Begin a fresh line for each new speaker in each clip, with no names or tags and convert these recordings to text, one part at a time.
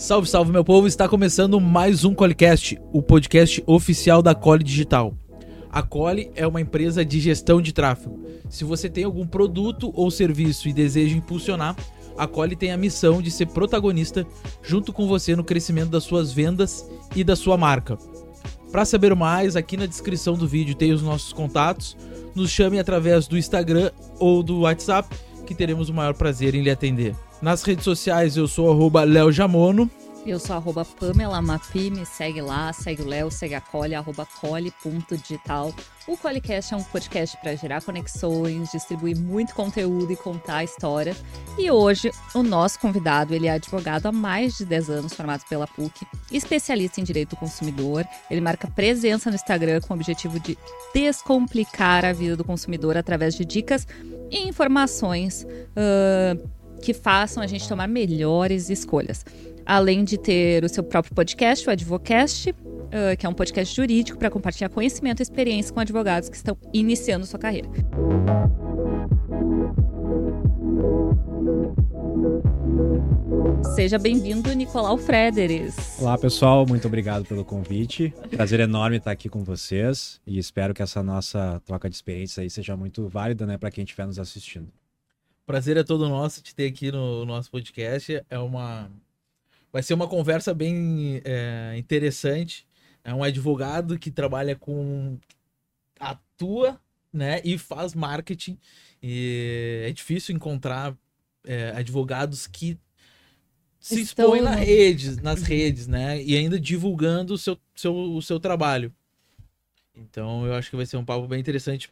Salve, salve, meu povo! Está começando mais um Colecast, o podcast oficial da Cole Digital. A Cole é uma empresa de gestão de tráfego. Se você tem algum produto ou serviço e deseja impulsionar, a Cole tem a missão de ser protagonista junto com você no crescimento das suas vendas e da sua marca. Para saber mais, aqui na descrição do vídeo tem os nossos contatos. Nos chame através do Instagram ou do WhatsApp, que teremos o maior prazer em lhe atender. Nas redes sociais eu sou arroba Léo Jamono.
Eu sou arroba Pamela Mapi, me segue lá, segue o Léo, segue a Cole, arroba cole.digital. O Colecast é um podcast para gerar conexões, distribuir muito conteúdo e contar a história. E hoje, o nosso convidado, ele é advogado há mais de 10 anos, formado pela PUC, especialista em direito do consumidor. Ele marca presença no Instagram com o objetivo de descomplicar a vida do consumidor através de dicas e informações uh, que façam a gente tomar melhores escolhas além de ter o seu próprio podcast, o Advocast, uh, que é um podcast jurídico para compartilhar conhecimento e experiência com advogados que estão iniciando sua carreira. Seja bem-vindo, Nicolau Frederes.
Olá, pessoal, muito obrigado pelo convite. Prazer enorme estar aqui com vocês e espero que essa nossa troca de experiências aí seja muito válida, né, para quem estiver nos assistindo.
Prazer é todo nosso te ter aqui no nosso podcast. É uma Vai ser uma conversa bem é, interessante. É um advogado que trabalha com. atua, né? E faz marketing. E é difícil encontrar é, advogados que se Estão... expõem na redes, nas redes, né? E ainda divulgando o seu, seu, o seu trabalho. Então eu acho que vai ser um papo bem interessante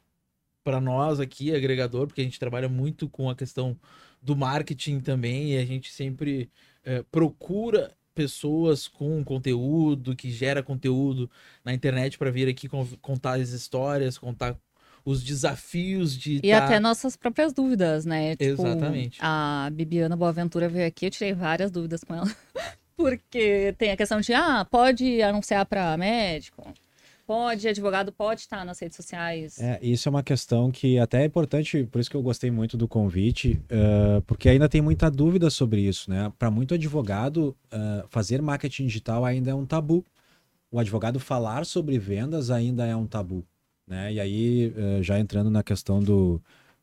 para nós aqui, agregador, porque a gente trabalha muito com a questão do marketing também e a gente sempre é, procura pessoas com conteúdo, que gera conteúdo na internet para vir aqui contar as histórias, contar os desafios de.
E tá... até nossas próprias dúvidas, né?
Tipo, Exatamente.
A Bibiana Boaventura veio aqui, eu tirei várias dúvidas com ela. Porque tem a questão de, ah, pode anunciar para médico? Pode, advogado pode estar nas redes sociais.
É, isso é uma questão que até é importante, por isso que eu gostei muito do convite, uh, porque ainda tem muita dúvida sobre isso, né? Para muito advogado, uh, fazer marketing digital ainda é um tabu. O advogado falar sobre vendas ainda é um tabu, né? E aí, uh, já entrando na questão do,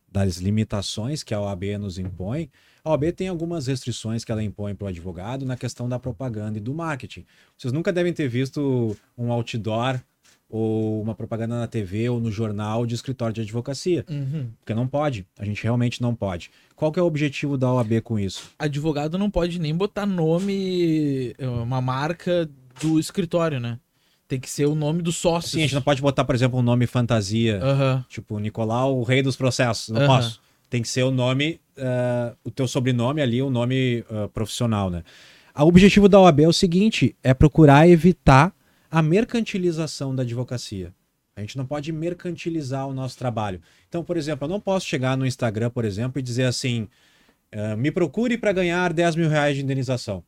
das limitações que a OAB nos impõe, a OAB tem algumas restrições que ela impõe para o advogado na questão da propaganda e do marketing. Vocês nunca devem ter visto um outdoor ou uma propaganda na TV ou no jornal de escritório de advocacia. Uhum. Porque não pode. A gente realmente não pode. Qual que é o objetivo da OAB com isso?
Advogado não pode nem botar nome, é, uma marca do escritório, né? Tem que ser o nome do sócio.
Sim, a gente não pode botar, por exemplo, um nome fantasia. Uhum. Tipo, Nicolau, o rei dos processos. Não uhum. posso. Tem que ser o nome, uh, o teu sobrenome ali, o nome uh, profissional, né? O objetivo da OAB é o seguinte: é procurar evitar a mercantilização da advocacia. A gente não pode mercantilizar o nosso trabalho. Então, por exemplo, eu não posso chegar no Instagram, por exemplo, e dizer assim: uh, me procure para ganhar 10 mil reais de indenização.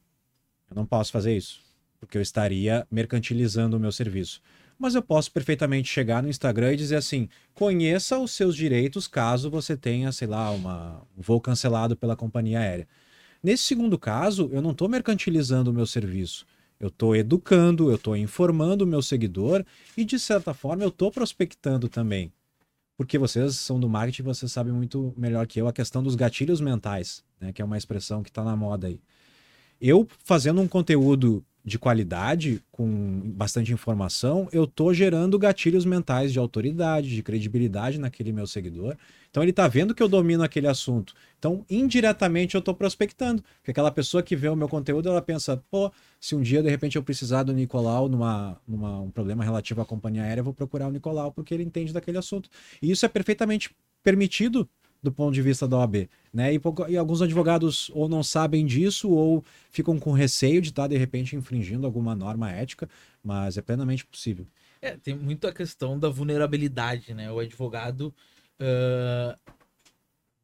Eu não posso fazer isso, porque eu estaria mercantilizando o meu serviço. Mas eu posso perfeitamente chegar no Instagram e dizer assim: conheça os seus direitos caso você tenha, sei lá, uma, um voo cancelado pela companhia aérea. Nesse segundo caso, eu não estou mercantilizando o meu serviço. Eu estou educando, eu estou informando o meu seguidor e, de certa forma, eu estou prospectando também. Porque vocês são do marketing, vocês sabem muito melhor que eu a questão dos gatilhos mentais, né, que é uma expressão que está na moda aí. Eu fazendo um conteúdo de qualidade, com bastante informação, eu estou gerando gatilhos mentais de autoridade, de credibilidade naquele meu seguidor. Então ele está vendo que eu domino aquele assunto. Então, indiretamente, eu estou prospectando. Porque aquela pessoa que vê o meu conteúdo, ela pensa, pô, se um dia, de repente, eu precisar do Nicolau numa, numa um problema relativo à companhia aérea, eu vou procurar o Nicolau, porque ele entende daquele assunto. E isso é perfeitamente permitido do ponto de vista da OAB. Né? E, e, alguns advogados ou não sabem disso ou ficam com receio de estar, de repente, infringindo alguma norma ética, mas é plenamente possível.
É, tem muito a questão da vulnerabilidade, né? O advogado. Uh...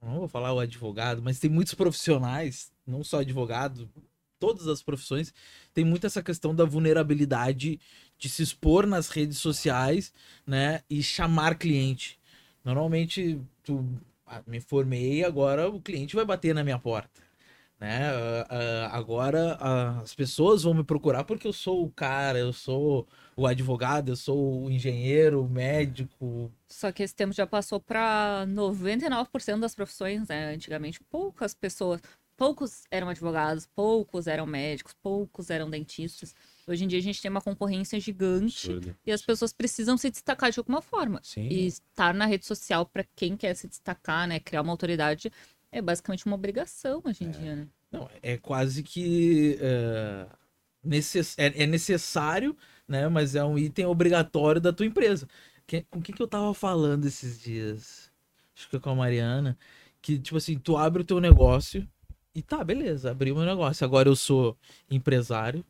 Não vou falar o advogado, mas tem muitos profissionais, não só advogado, todas as profissões, tem muito essa questão da vulnerabilidade de se expor nas redes sociais, né? E chamar cliente. Normalmente, tu me formei, agora o cliente vai bater na minha porta. Né? agora as pessoas vão me procurar porque eu sou o cara, eu sou o advogado, eu sou o engenheiro, o médico.
Só que esse tempo já passou para 99% das profissões, né? Antigamente, poucas pessoas, poucos eram advogados, poucos eram médicos, poucos eram dentistas. Hoje em dia a gente tem uma concorrência gigante Absurdo. e as pessoas precisam se destacar de alguma forma.
Sim.
E estar na rede social para quem quer se destacar, né, criar uma autoridade é basicamente uma obrigação hoje em é. dia, né?
Não, é quase que uh, necess... é, é, necessário, né? Mas é um item obrigatório da tua empresa. Que, com o que, que eu tava falando esses dias? Acho que é com a Mariana. Que, tipo assim, tu abre o teu negócio e tá, beleza, abri o meu negócio. Agora eu sou empresário,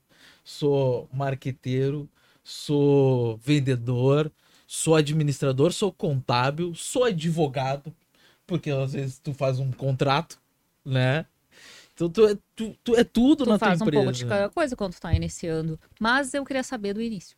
sou marqueteiro, sou vendedor, sou administrador, sou contábil, sou advogado, porque às vezes tu faz um contrato, né? Então tu é, tu, tu é tudo tu na tua empresa.
Tu faz um pouco de cada coisa quando tu tá iniciando. Mas eu queria saber do início.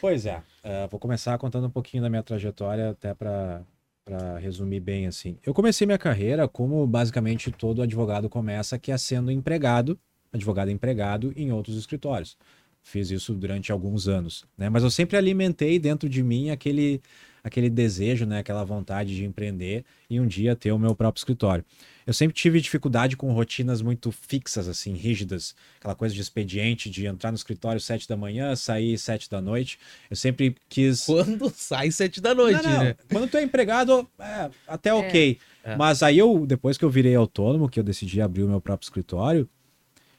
pois é. Uh, vou começar contando um pouquinho da minha trajetória, até para para resumir bem assim. Eu comecei minha carreira como basicamente todo advogado começa, que é sendo empregado, advogado empregado em outros escritórios. Fiz isso durante alguns anos, né? Mas eu sempre alimentei dentro de mim aquele aquele desejo, né, aquela vontade de empreender e um dia ter o meu próprio escritório. Eu sempre tive dificuldade com rotinas muito fixas, assim, rígidas, aquela coisa de expediente, de entrar no escritório sete da manhã, sair sete da noite. Eu sempre quis.
Quando sai sete da noite, não, não. né?
Quando tu é empregado, é, até é. ok. É. Mas aí eu, depois que eu virei autônomo, que eu decidi abrir o meu próprio escritório,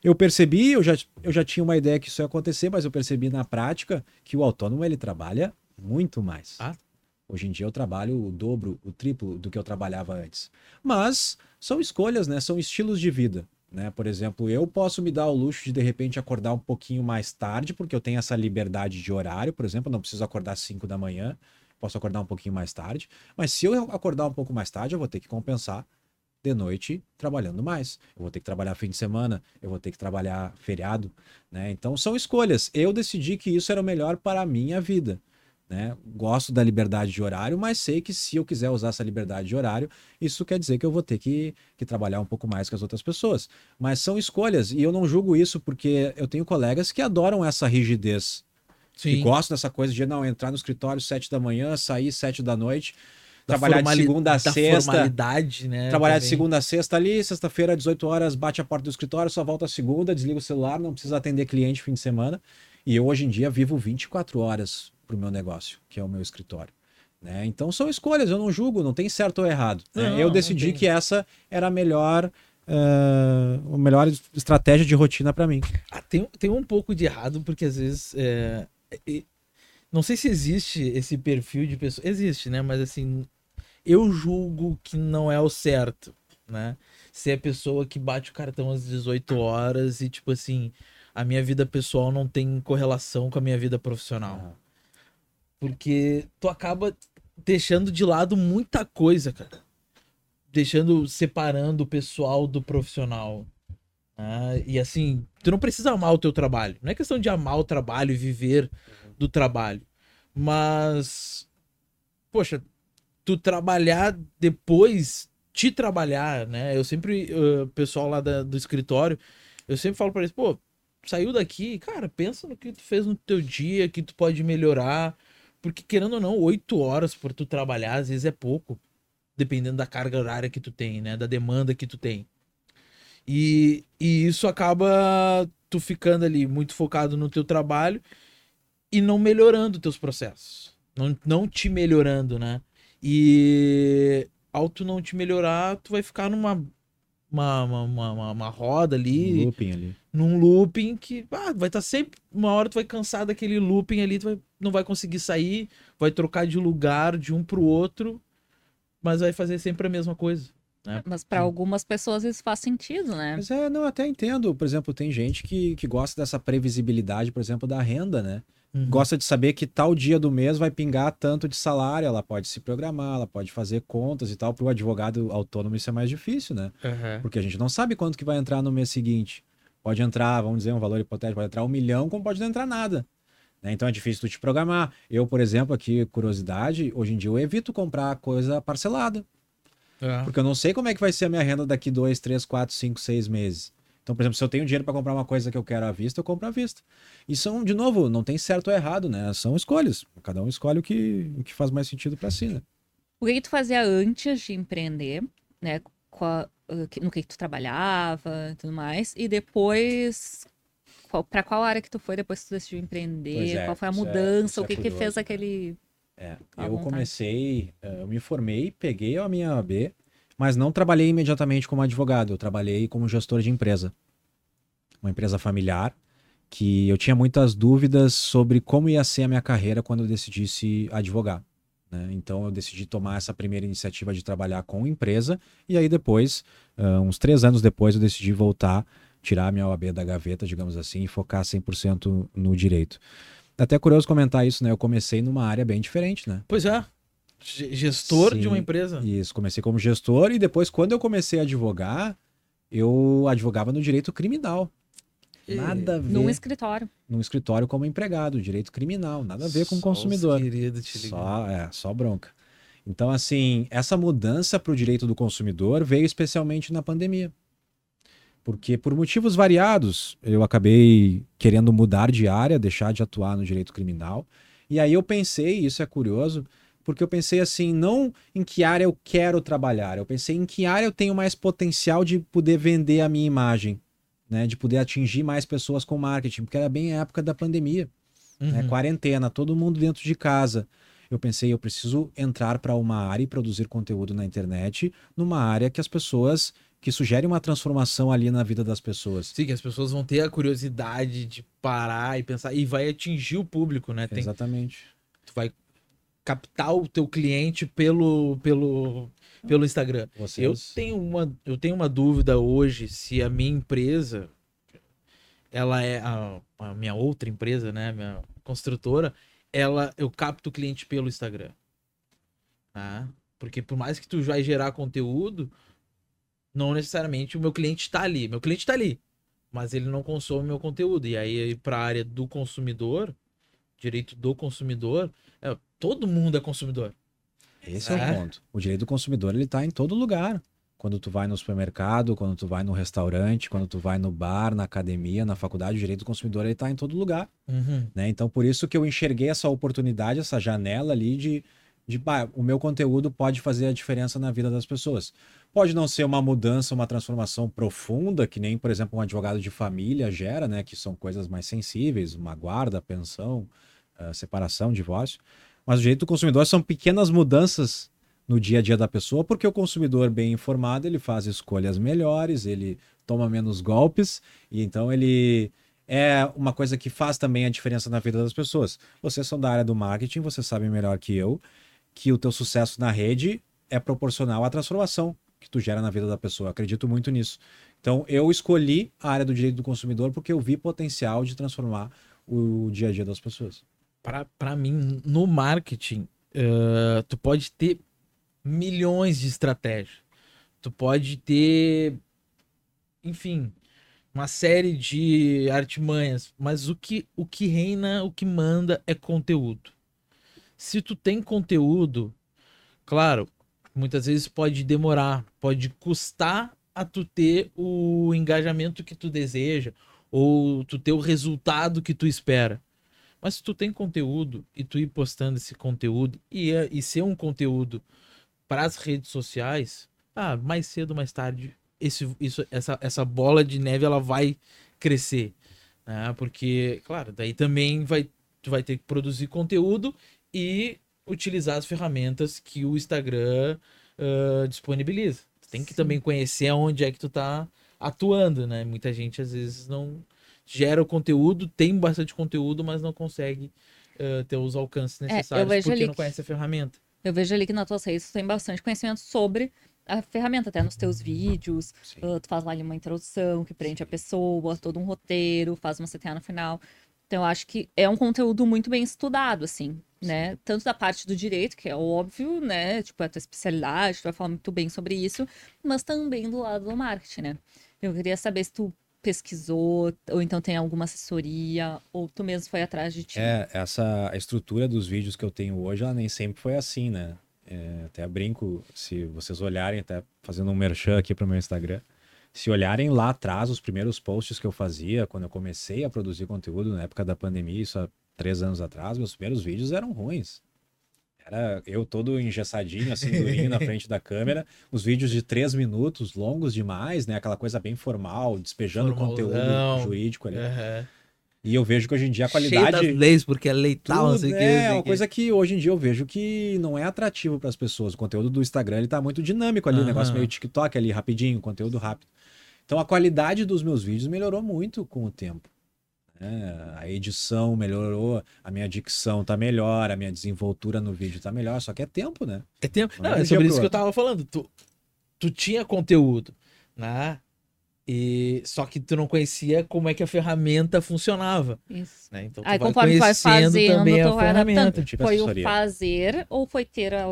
eu percebi, eu já, eu já tinha uma ideia que isso ia acontecer, mas eu percebi na prática que o autônomo ele trabalha muito mais.
Ah,
Hoje em dia eu trabalho o dobro, o triplo do que eu trabalhava antes. Mas são escolhas, né? São estilos de vida. Né? Por exemplo, eu posso me dar o luxo de de repente acordar um pouquinho mais tarde, porque eu tenho essa liberdade de horário, por exemplo, não preciso acordar às 5 da manhã, posso acordar um pouquinho mais tarde. Mas se eu acordar um pouco mais tarde, eu vou ter que compensar de noite trabalhando mais. Eu vou ter que trabalhar fim de semana, eu vou ter que trabalhar feriado, né? Então são escolhas. Eu decidi que isso era o melhor para a minha vida. Né? Gosto da liberdade de horário, mas sei que se eu quiser usar essa liberdade de horário, isso quer dizer que eu vou ter que, que trabalhar um pouco mais que as outras pessoas. Mas são escolhas, e eu não julgo isso porque eu tenho colegas que adoram essa rigidez. Sim. Que gostam dessa coisa de não entrar no escritório sete da manhã, sair sete da noite, trabalhar de segunda a sexta.
Formalidade, né?
Trabalhar também. de segunda a sexta ali, sexta-feira, 18 horas, bate a porta do escritório, só volta a segunda, desliga o celular, não precisa atender cliente fim de semana. E eu hoje em dia vivo 24 horas para o meu negócio, que é o meu escritório. Né? Então são escolhas, eu não julgo, não tem certo ou errado. Né? Não, eu decidi que essa era a melhor, uh, a melhor estratégia de rotina para mim.
Ah, tem, tem um pouco de errado, porque às vezes. É, é, não sei se existe esse perfil de pessoa. Existe, né? Mas assim, eu julgo que não é o certo, né? Se é pessoa que bate o cartão às 18 horas e, tipo assim, a minha vida pessoal não tem correlação com a minha vida profissional. Uhum. Porque tu acaba deixando de lado muita coisa, cara. Deixando, separando o pessoal do profissional. Ah, e assim, tu não precisa amar o teu trabalho. Não é questão de amar o trabalho e viver do trabalho. Mas, poxa, tu trabalhar depois, te trabalhar, né? Eu sempre, o pessoal lá da, do escritório, eu sempre falo para eles, pô, saiu daqui, cara, pensa no que tu fez no teu dia, que tu pode melhorar. Porque, querendo ou não, oito horas por tu trabalhar, às vezes é pouco. Dependendo da carga horária que tu tem, né? Da demanda que tu tem. E, e isso acaba tu ficando ali muito focado no teu trabalho e não melhorando teus processos. Não, não te melhorando, né? E ao tu não te melhorar, tu vai ficar numa uma, uma, uma, uma roda ali.
Um looping ali.
Num looping que ah, vai estar tá sempre. Uma hora tu vai cansar daquele looping ali, tu vai, não vai conseguir sair, vai trocar de lugar de um pro outro, mas vai fazer sempre a mesma coisa. Né?
Mas para algumas pessoas isso faz sentido, né?
Mas é, não, até entendo. Por exemplo, tem gente que, que gosta dessa previsibilidade, por exemplo, da renda, né? Uhum. Gosta de saber que tal dia do mês vai pingar tanto de salário, ela pode se programar, ela pode fazer contas e tal. Para o advogado autônomo isso é mais difícil, né?
Uhum.
Porque a gente não sabe quanto que vai entrar no mês seguinte. Pode entrar, vamos dizer, um valor hipotético, pode entrar um milhão, como pode não entrar nada. Né? Então é difícil tu te programar. Eu, por exemplo, aqui, curiosidade, hoje em dia eu evito comprar coisa parcelada. Porque eu não sei como é que vai ser a minha renda daqui dois, três, quatro, cinco, seis meses. Então, por exemplo, se eu tenho dinheiro para comprar uma coisa que eu quero à vista, eu compro à vista. E são, de novo, não tem certo ou errado, né? São escolhas. Cada um escolhe o que, o que faz mais sentido para si, né?
O que, que tu fazia antes de empreender, né? Qual, no que, que tu trabalhava e tudo mais. E depois, qual, para qual área que tu foi depois que tu decidiu empreender? É, qual foi a é- mudança? É, o que, é que fez aquele.
É, eu vontade? comecei, eh, eu me formei, peguei a minha AB, mas não trabalhei imediatamente como advogado, eu trabalhei como gestor de empresa. Uma empresa familiar, que eu tinha muitas dúvidas sobre como ia ser a minha carreira quando eu decidisse advogar. Né? Então eu decidi tomar essa primeira iniciativa de trabalhar com empresa e aí depois, uh, uns três anos depois, eu decidi voltar, tirar a minha OAB da gaveta, digamos assim, e focar 100% no direito. Até curioso comentar isso, né? Eu comecei numa área bem diferente, né?
Pois é. Gestor Sim, de uma empresa.
Isso, comecei como gestor e depois, quando eu comecei a advogar, eu advogava no direito criminal. Nada a ver.
Num escritório.
Num escritório como empregado, direito criminal, nada a ver com o consumidor.
Querido, te
só, é, só bronca. Então, assim, essa mudança para o direito do consumidor veio especialmente na pandemia. Porque, por motivos variados, eu acabei querendo mudar de área, deixar de atuar no direito criminal. E aí eu pensei, isso é curioso, porque eu pensei assim, não em que área eu quero trabalhar, eu pensei em que área eu tenho mais potencial de poder vender a minha imagem, né, de poder atingir mais pessoas com marketing, porque era bem a época da pandemia, né, uhum. né, quarentena, todo mundo dentro de casa. Eu pensei, eu preciso entrar para uma área e produzir conteúdo na internet, numa área que as pessoas que sugere uma transformação ali na vida das pessoas.
Sim, que as pessoas vão ter a curiosidade de parar e pensar e vai atingir o público, né?
Tem, Exatamente.
Tu vai captar o teu cliente pelo, pelo, pelo Instagram. Vocês... Eu, tenho uma, eu tenho uma dúvida hoje se a minha empresa, ela é a, a minha outra empresa, né, minha construtora, ela eu capto o cliente pelo Instagram. Tá? Porque por mais que tu vai gerar conteúdo, não necessariamente o meu cliente está ali. Meu cliente está ali, mas ele não consome meu conteúdo. E aí, para a área do consumidor, direito do consumidor, é, todo mundo é consumidor.
Esse é, é o ponto. O direito do consumidor ele está em todo lugar. Quando tu vai no supermercado, quando tu vai no restaurante, quando tu vai no bar, na academia, na faculdade, o direito do consumidor ele está em todo lugar. Uhum. Né? Então, por isso que eu enxerguei essa oportunidade, essa janela ali de, de bah, o meu conteúdo pode fazer a diferença na vida das pessoas. Pode não ser uma mudança, uma transformação profunda, que nem, por exemplo, um advogado de família gera, né? Que são coisas mais sensíveis, uma guarda, pensão, uh, separação, divórcio. Mas o direito do consumidor são pequenas mudanças no dia a dia da pessoa, porque o consumidor bem informado, ele faz escolhas melhores, ele toma menos golpes, e então ele é uma coisa que faz também a diferença na vida das pessoas. Vocês são da área do marketing, vocês sabem melhor que eu que o teu sucesso na rede é proporcional à transformação que tu gera na vida da pessoa. Acredito muito nisso. Então, eu escolhi a área do direito do consumidor porque eu vi potencial de transformar o dia a dia das pessoas
para mim, no marketing, uh, tu pode ter milhões de estratégias. Tu pode ter, enfim, uma série de artimanhas, mas o que, o que reina, o que manda é conteúdo. Se tu tem conteúdo, claro, muitas vezes pode demorar, pode custar a tu ter o engajamento que tu deseja ou tu ter o resultado que tu espera. Mas se tu tem conteúdo e tu ir postando esse conteúdo e, e ser um conteúdo para as redes sociais, ah, mais cedo mais tarde, esse, isso, essa, essa bola de neve ela vai crescer. Né? Porque, claro, daí também vai, tu vai ter que produzir conteúdo e utilizar as ferramentas que o Instagram uh, disponibiliza. Tu tem que Sim. também conhecer onde é que tu tá atuando, né? Muita gente às vezes não gera o conteúdo, tem bastante conteúdo, mas não consegue uh, ter os alcances é, necessários é, porque não conhece a ferramenta.
Eu vejo ali que na tua redes tu tem bastante conhecimento sobre a ferramenta, até nos teus vídeos. Uh, tu faz lá ali uma introdução que prende a pessoa, todo um roteiro, faz uma CTA no final. Então, eu acho que é um conteúdo muito bem estudado, assim, né? Tanto da parte do direito, que é óbvio, né? Tipo, é a tua especialidade, tu vai falar muito bem sobre isso, mas também do lado do marketing, né? Eu queria saber se tu pesquisou, ou então tem alguma assessoria, ou tu mesmo foi atrás de ti?
É, essa estrutura dos vídeos que eu tenho hoje, ela nem sempre foi assim, né? é, até brinco, se vocês olharem, até fazendo um merchan aqui para o meu Instagram, se olharem lá atrás, os primeiros posts que eu fazia, quando eu comecei a produzir conteúdo na época da pandemia, isso há três anos atrás, meus primeiros vídeos eram ruins. Era eu todo engessadinho, assim, durinho na frente da câmera. Os vídeos de três minutos, longos demais, né? Aquela coisa bem formal, despejando Formalzão. conteúdo jurídico ali. Uhum. E eu vejo que hoje em dia a qualidade. Cheio
das leis, porque é lei tal, não sei
o que. É, uma coisa que hoje em dia eu vejo que não é atrativo para as pessoas. O conteúdo do Instagram ele tá muito dinâmico ali, o uhum. negócio meio TikTok ali, rapidinho, conteúdo rápido. Então a qualidade dos meus vídeos melhorou muito com o tempo. É, a edição melhorou, a minha dicção tá melhor, a minha desenvoltura no vídeo tá melhor, só que é tempo, né?
É tempo. Não, não é sobre isso que eu tava falando. Tu, tu tinha conteúdo, né? E só que tu não conhecia como é que a ferramenta funcionava. Isso. Né? Então tu Aí, vai conforme vai fazendo, também a ferramenta.
Tipo foi o fazer ou foi ter a...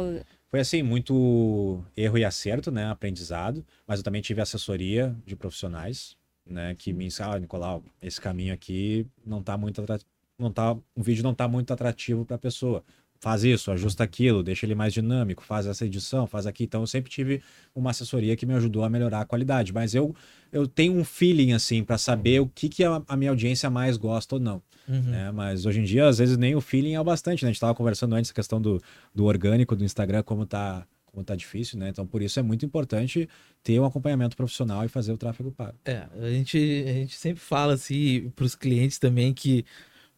Foi assim, muito erro e acerto, né? Aprendizado. Mas eu também tive assessoria de profissionais né, que me ensina, ah, Nicolau, esse caminho aqui não tá muito atrativo, não tá, o vídeo não tá muito atrativo para a pessoa. Faz isso, ajusta aquilo, deixa ele mais dinâmico, faz essa edição, faz aqui. Então eu sempre tive uma assessoria que me ajudou a melhorar a qualidade, mas eu eu tenho um feeling assim para saber o que que a, a, minha audiência mais gosta ou não. Uhum. Né? Mas hoje em dia às vezes nem o feeling é o bastante, né? A gente estava conversando antes a questão do, do orgânico do Instagram como tá como tá difícil, né? Então, por isso é muito importante ter um acompanhamento profissional e fazer o tráfego pago.
É, a gente, a gente sempre fala assim para os clientes também que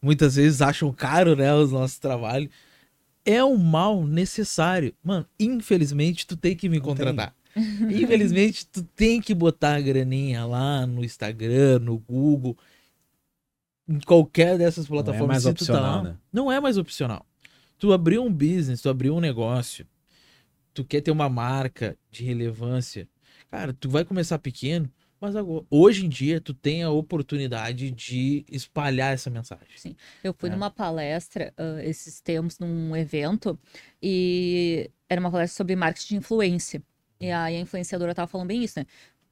muitas vezes acham caro, né, os nossos trabalhos. É um mal necessário. Mano, infelizmente tu tem que me contratar. Infelizmente tu tem que botar a graninha lá no Instagram, no Google, em qualquer dessas plataformas. Não é
mais opcional, tá né?
Não é mais opcional. Tu abriu um business, tu abriu um negócio, tu quer ter uma marca de relevância, cara, tu vai começar pequeno, mas agora, hoje em dia tu tem a oportunidade de espalhar essa mensagem.
Sim, eu fui é. numa palestra uh, esses tempos num evento e era uma palestra sobre marketing de influência. E aí a influenciadora tava falando bem isso, né?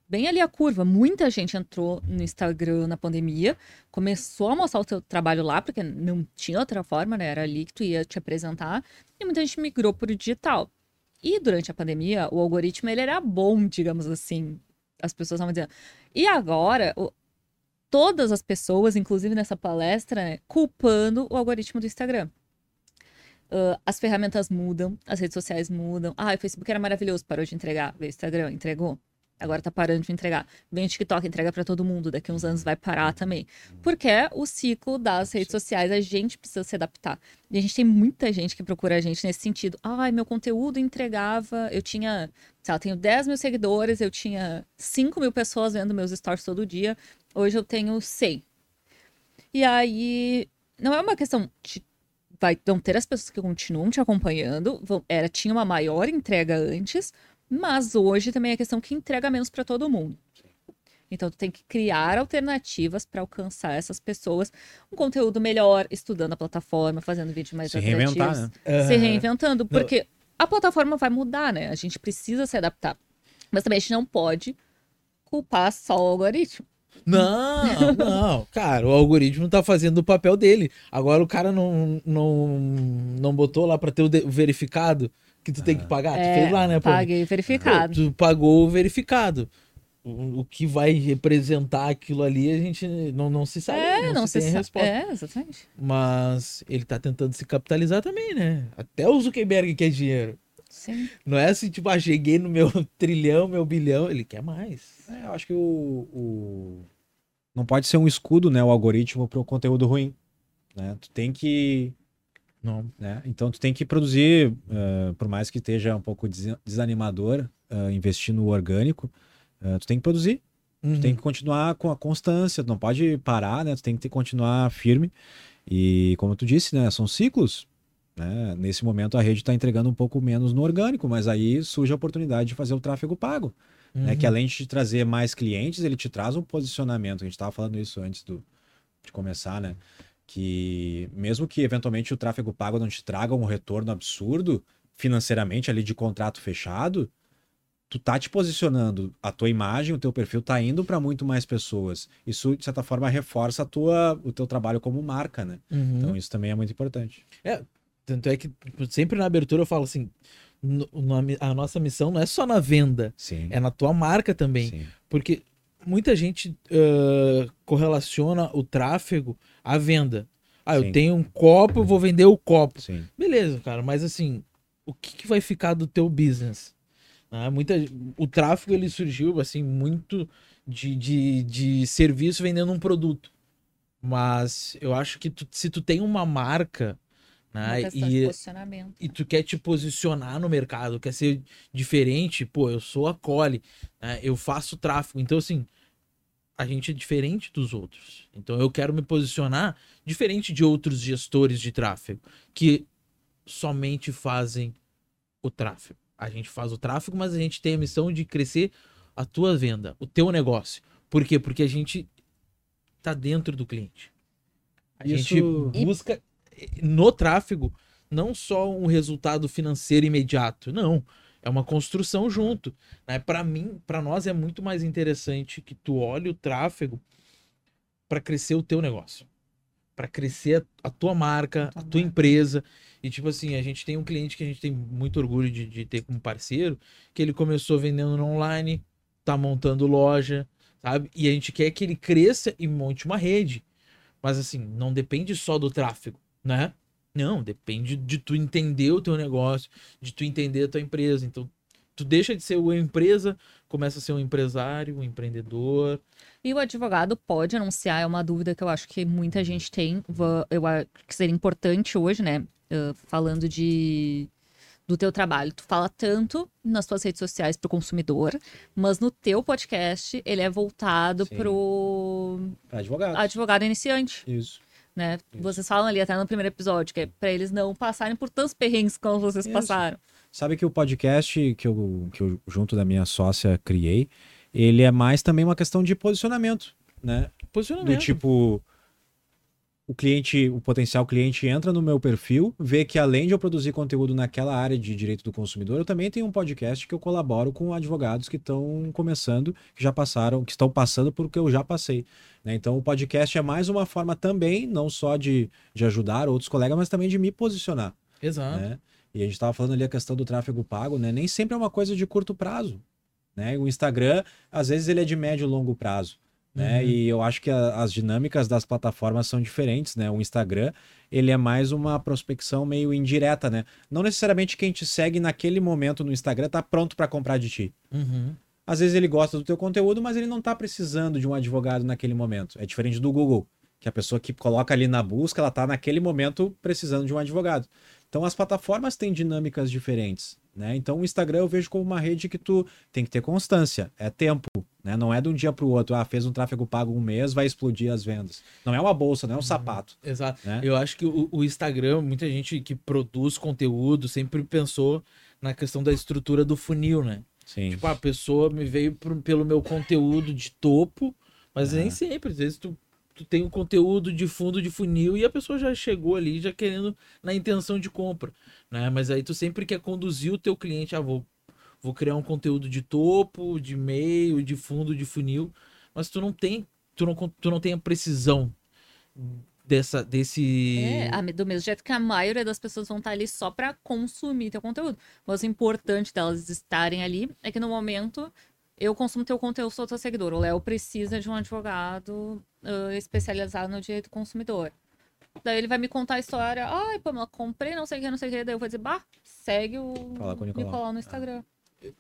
Bem ali a curva, muita gente entrou no Instagram na pandemia, começou a mostrar o seu trabalho lá, porque não tinha outra forma, né? Era ali que tu ia te apresentar, e muita gente migrou para o digital. E durante a pandemia, o algoritmo ele era bom, digamos assim. As pessoas estavam dizendo. E agora, o... todas as pessoas, inclusive nessa palestra, né, culpando o algoritmo do Instagram. Uh, as ferramentas mudam, as redes sociais mudam. Ah, o Facebook era maravilhoso, parou de entregar. O Instagram entregou. Agora tá parando de entregar. Vem o TikTok, entrega para todo mundo. Daqui uns anos vai parar também. Porque é o ciclo das redes sociais, a gente precisa se adaptar. E a gente tem muita gente que procura a gente nesse sentido. Ai, meu conteúdo entregava. Eu tinha, sei lá, tenho 10 mil seguidores, eu tinha 5 mil pessoas vendo meus stories todo dia. Hoje eu tenho 100. E aí, não é uma questão de vai, vão ter as pessoas que continuam te acompanhando. Vão, era, tinha uma maior entrega antes, mas hoje também é questão que entrega menos para todo mundo. Então, tu tem que criar alternativas para alcançar essas pessoas. Um conteúdo melhor, estudando a plataforma, fazendo vídeos mais
se Reinventar, né?
Se reinventando, porque não. a plataforma vai mudar, né? A gente precisa se adaptar. Mas também a gente não pode culpar só o algoritmo.
Não, não, cara, o algoritmo tá fazendo o papel dele. Agora o cara não, não, não botou lá para ter o verificado que tu tem que pagar? É, tu fez lá, né?
Paguei verificado.
Tu pagou o verificado. O, o, que vai representar aquilo ali, a gente não, não se sabe. É, não, não se, se tem a resposta.
É, exatamente.
Mas ele tá tentando se capitalizar também, né? Até o Zuckerberg quer dinheiro.
Sim.
Não é assim, tipo, ah, cheguei no meu trilhão, meu bilhão, ele quer mais.
É, eu acho que o, o, Não pode ser um escudo, né, o algoritmo para o conteúdo ruim. Né? Tu tem que não. Né? Então tu tem que produzir, uh, por mais que esteja um pouco desanimador uh, investir no orgânico, uh, tu tem que produzir. Uhum. Tu tem que continuar com a constância, tu não pode parar, né? Tu tem que ter, continuar firme. E como tu disse, né? São ciclos. Né? Nesse momento a rede está entregando um pouco menos no orgânico, mas aí surge a oportunidade de fazer o tráfego pago. Uhum. Né? Que uhum. além de te trazer mais clientes, ele te traz um posicionamento. A gente estava falando isso antes do, de começar, né? Que mesmo que eventualmente o tráfego pago não te traga um retorno absurdo financeiramente ali de contrato fechado, tu tá te posicionando, a tua imagem, o teu perfil tá indo para muito mais pessoas. Isso de certa forma reforça a tua, o teu trabalho como marca, né? Uhum. Então isso também é muito importante.
É, tanto é que sempre na abertura eu falo assim, a nossa missão não é só na venda,
Sim.
é na tua marca também. Sim. Porque muita gente uh, correlaciona o tráfego à venda. Ah, Sim. eu tenho um copo, eu vou vender o copo.
Sim.
Beleza, cara, mas assim, o que, que vai ficar do teu business? Ah, muita, o tráfego ele surgiu assim muito de, de, de serviço vendendo um produto. Mas eu acho que tu, se tu tem uma marca né, e, e tu quer te posicionar no mercado, quer ser diferente, pô, eu sou a Cole, né, eu faço tráfego. Então, assim, a gente é diferente dos outros. Então eu quero me posicionar diferente de outros gestores de tráfego que somente fazem o tráfego. A gente faz o tráfego, mas a gente tem a missão de crescer a tua venda, o teu negócio. Por quê? Porque a gente tá dentro do cliente. A Isso... gente busca no tráfego não só um resultado financeiro imediato, não é uma construção junto. Né? Para mim, para nós é muito mais interessante que tu olhe o tráfego para crescer o teu negócio, para crescer a, tua marca, a tua empresa. E tipo assim, a gente tem um cliente que a gente tem muito orgulho de, de ter como parceiro, que ele começou vendendo online, tá montando loja, sabe? E a gente quer que ele cresça e monte uma rede. Mas assim, não depende só do tráfego, né? Não, depende de tu entender o teu negócio, de tu entender a tua empresa. Então, tu deixa de ser uma empresa, começa a ser um empresário, um empreendedor.
E o advogado pode anunciar, é uma dúvida que eu acho que muita gente tem. Eu acho que seria importante hoje, né? Falando de do teu trabalho. Tu fala tanto nas tuas redes sociais pro consumidor, mas no teu podcast ele é voltado Sim. pro
advogado.
advogado iniciante.
Isso
né? Isso. Vocês falam ali até no primeiro episódio, que é para eles não passarem por tantos perrengues como vocês Isso. passaram.
Sabe que o podcast que eu, que eu, junto da minha sócia, criei, ele é mais também uma questão de posicionamento, né?
Posicionamento.
Do tipo, o cliente, o potencial cliente entra no meu perfil, vê que além de eu produzir conteúdo naquela área de direito do consumidor, eu também tenho um podcast que eu colaboro com advogados que estão começando, que já passaram, que estão passando por o que eu já passei. Né? Então o podcast é mais uma forma também, não só de, de ajudar outros colegas, mas também de me posicionar.
Exato.
Né? E a gente estava falando ali a questão do tráfego pago, né? Nem sempre é uma coisa de curto prazo. Né? O Instagram, às vezes, ele é de médio e longo prazo né? Uhum. E eu acho que a, as dinâmicas das plataformas são diferentes, né? O Instagram, ele é mais uma prospecção meio indireta, né? Não necessariamente quem te segue naquele momento no Instagram tá pronto para comprar de ti.
Uhum.
Às vezes ele gosta do teu conteúdo, mas ele não tá precisando de um advogado naquele momento. É diferente do Google, que a pessoa que coloca ali na busca, ela tá naquele momento precisando de um advogado. Então as plataformas têm dinâmicas diferentes. Né? Então o Instagram eu vejo como uma rede que tu tem que ter constância, é tempo, né? Não é de um dia para o outro, ah, fez um tráfego pago um mês, vai explodir as vendas. Não é uma bolsa, não é um uhum. sapato.
Exato.
Né?
Eu acho que o, o, Instagram, muita gente que produz conteúdo sempre pensou na questão da estrutura do funil, né?
Sim.
Tipo, a pessoa me veio por, pelo meu conteúdo de topo, mas nem sempre. Às vezes tu tu tem o conteúdo de fundo de funil e a pessoa já chegou ali já querendo na intenção de compra, né? Mas aí tu sempre quer conduzir o teu cliente, ah, vou, vou criar um conteúdo de topo, de meio, de fundo de funil, mas tu não tem, tu não, tu não tem a precisão dessa desse
é, do mesmo jeito que a maioria das pessoas vão estar ali só para consumir teu conteúdo. Mas o importante delas estarem ali é que no momento eu consumo teu conteúdo, sou teu seguidor. O Léo precisa de um advogado uh, especializado no direito do consumidor. Daí ele vai me contar a história. Ai, Pamela, comprei não sei o que, não sei o que. Daí eu vou dizer, bah, segue o
Fala com o Nicolau.
Nicolau no Instagram.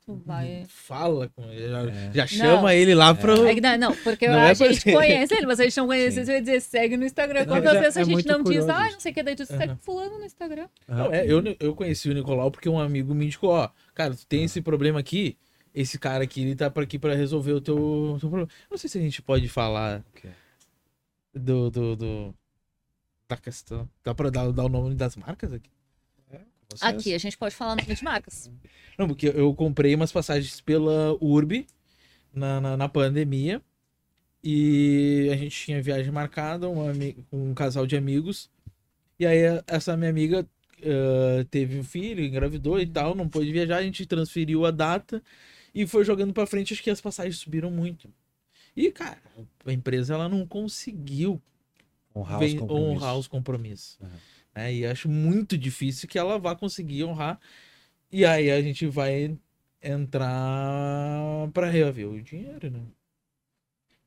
Tu vai...
Fala com ele, já, é. já chama não. ele lá pro.
É. não, não, porque não é a gente conhece ele, mas a gente não conhece, você vai dizer, segue no Instagram. Não, Quantas vezes a é gente não diz, ah, não sei o que, daí tu uhum. segue fulano no Instagram.
Não, é, eu, eu conheci o Nicolau porque um amigo me indicou, ó, cara, tu tem esse problema aqui, esse cara aqui, ele tá por aqui para resolver o teu, teu, problema. Não sei se a gente pode falar okay. Do, do, do, da questão. Dá pra dar, dar o nome das marcas aqui?
É, aqui a gente pode falar nome de marcas.
Não, porque eu comprei umas passagens pela Urb na, na, na pandemia. E a gente tinha viagem marcada, um, um casal de amigos. E aí essa minha amiga uh, teve um filho, engravidou e tal, não pôde viajar, a gente transferiu a data e foi jogando para frente, acho que as passagens subiram muito. E, cara, a empresa ela não conseguiu
honrar os compromissos.
Honrar os compromissos. Uhum. E acho muito difícil que ela vá conseguir honrar. E aí a gente vai entrar pra reaver o dinheiro, né?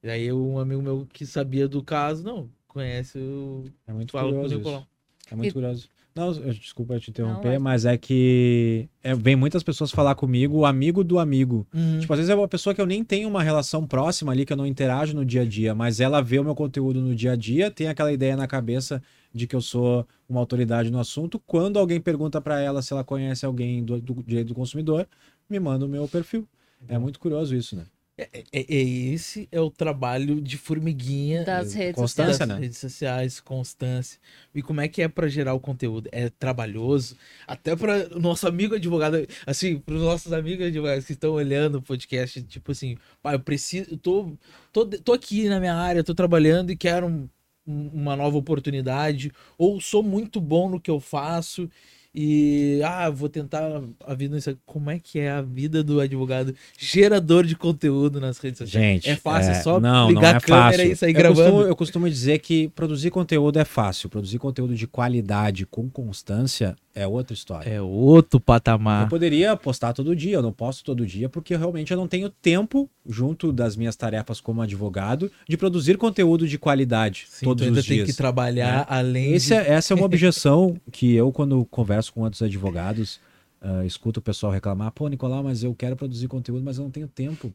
E aí um amigo meu que sabia do caso, não, conhece o.
É muito curioso. É muito e... curioso. Não, desculpa te interromper, não, é... mas é que é, vem muitas pessoas falar comigo, o amigo do amigo. Uhum. Tipo, às vezes é uma pessoa que eu nem tenho uma relação próxima ali, que eu não interajo no dia a dia, mas ela vê o meu conteúdo no dia a dia, tem aquela ideia na cabeça de que eu sou uma autoridade no assunto. Quando alguém pergunta para ela se ela conhece alguém do, do direito do consumidor, me manda o meu perfil. É muito curioso isso, né?
É, é, é, esse é o trabalho de formiguinha
das redes
constância,
sociais.
Né? redes sociais, constância. E como é que é para gerar o conteúdo? É trabalhoso, até para nosso amigo advogado, assim, para os nossos amigos advogados que estão olhando o podcast, tipo assim, pai, eu preciso, eu tô, tô, tô aqui na minha área, tô trabalhando e quero um, uma nova oportunidade, ou sou muito bom no que eu faço e ah, vou tentar a vida nisso. Como é que é a vida do advogado gerador de conteúdo nas redes sociais?
Gente,
é fácil,
é...
só
não,
ligar
não é
a câmera
fácil.
e sair
eu
gravando.
Costumo, eu costumo dizer que produzir conteúdo é fácil, produzir conteúdo de qualidade com constância é outra história.
É outro patamar.
Eu poderia postar todo dia, eu não posto todo dia porque realmente eu não tenho tempo, junto das minhas tarefas como advogado, de produzir conteúdo de qualidade Sim, todos
ainda
os dias.
tem que trabalhar
né?
além
Esse
de...
é, Essa é uma objeção que eu, quando converso com outros advogados, uh, escuto o pessoal reclamar, pô, Nicolau, mas eu quero produzir conteúdo, mas eu não tenho tempo.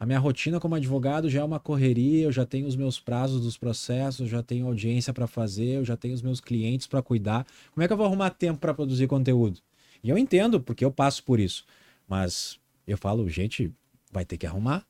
A minha rotina como advogado já é uma correria, eu já tenho os meus prazos dos processos, já tenho audiência para fazer, eu já tenho os meus clientes para cuidar. Como é que eu vou arrumar tempo para produzir conteúdo? E eu entendo, porque eu passo por isso. Mas eu falo, gente, vai ter que arrumar.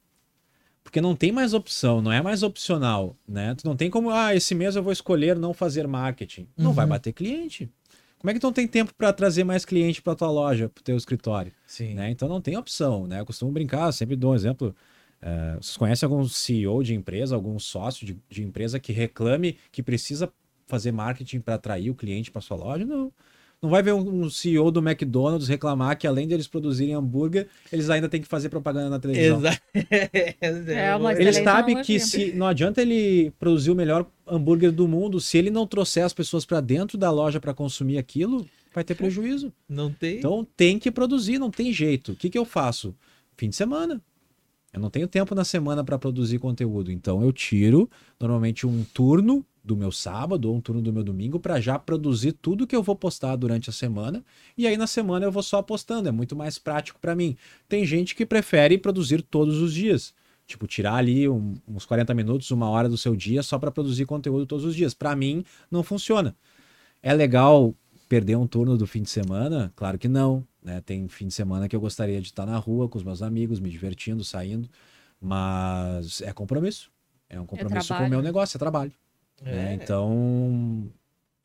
Porque não tem mais opção, não é mais opcional, né? Tu não tem como, ah, esse mês eu vou escolher não fazer marketing. Não uhum. vai bater cliente. Como é que tu não tem tempo para trazer mais cliente para tua loja, para o teu escritório?
Sim.
Né? Então não tem opção, né? Eu costumo brincar, sempre dou um exemplo. Uh, vocês conhecem algum CEO de empresa, algum sócio de, de empresa que reclame que precisa fazer marketing para atrair o cliente para sua loja? Não. Não vai ver um, CEO do McDonald's reclamar que além de eles produzirem hambúrguer, eles ainda têm que fazer propaganda na televisão.
Exato.
é uma
ele sabe que se não adianta ele produzir o melhor hambúrguer do mundo, se ele não trouxer as pessoas para dentro da loja para consumir aquilo, vai ter prejuízo.
Não tem.
Então tem que produzir, não tem jeito. O que, que eu faço? Fim de semana. Eu não tenho tempo na semana para produzir conteúdo, então eu tiro normalmente um turno do meu sábado ou um turno do meu domingo para já produzir tudo que eu vou postar durante a semana e aí na semana eu vou só postando, é muito mais prático para mim. Tem gente que prefere produzir todos os dias, tipo tirar ali um, uns 40 minutos, uma hora do seu dia só para produzir conteúdo todos os dias. Para mim não funciona. É legal perder um turno do fim de semana? Claro que não. Né? Tem fim de semana que eu gostaria de estar na rua com os meus amigos, me divertindo, saindo, mas é compromisso. É um compromisso é com o meu negócio, é trabalho. É. Né? Então,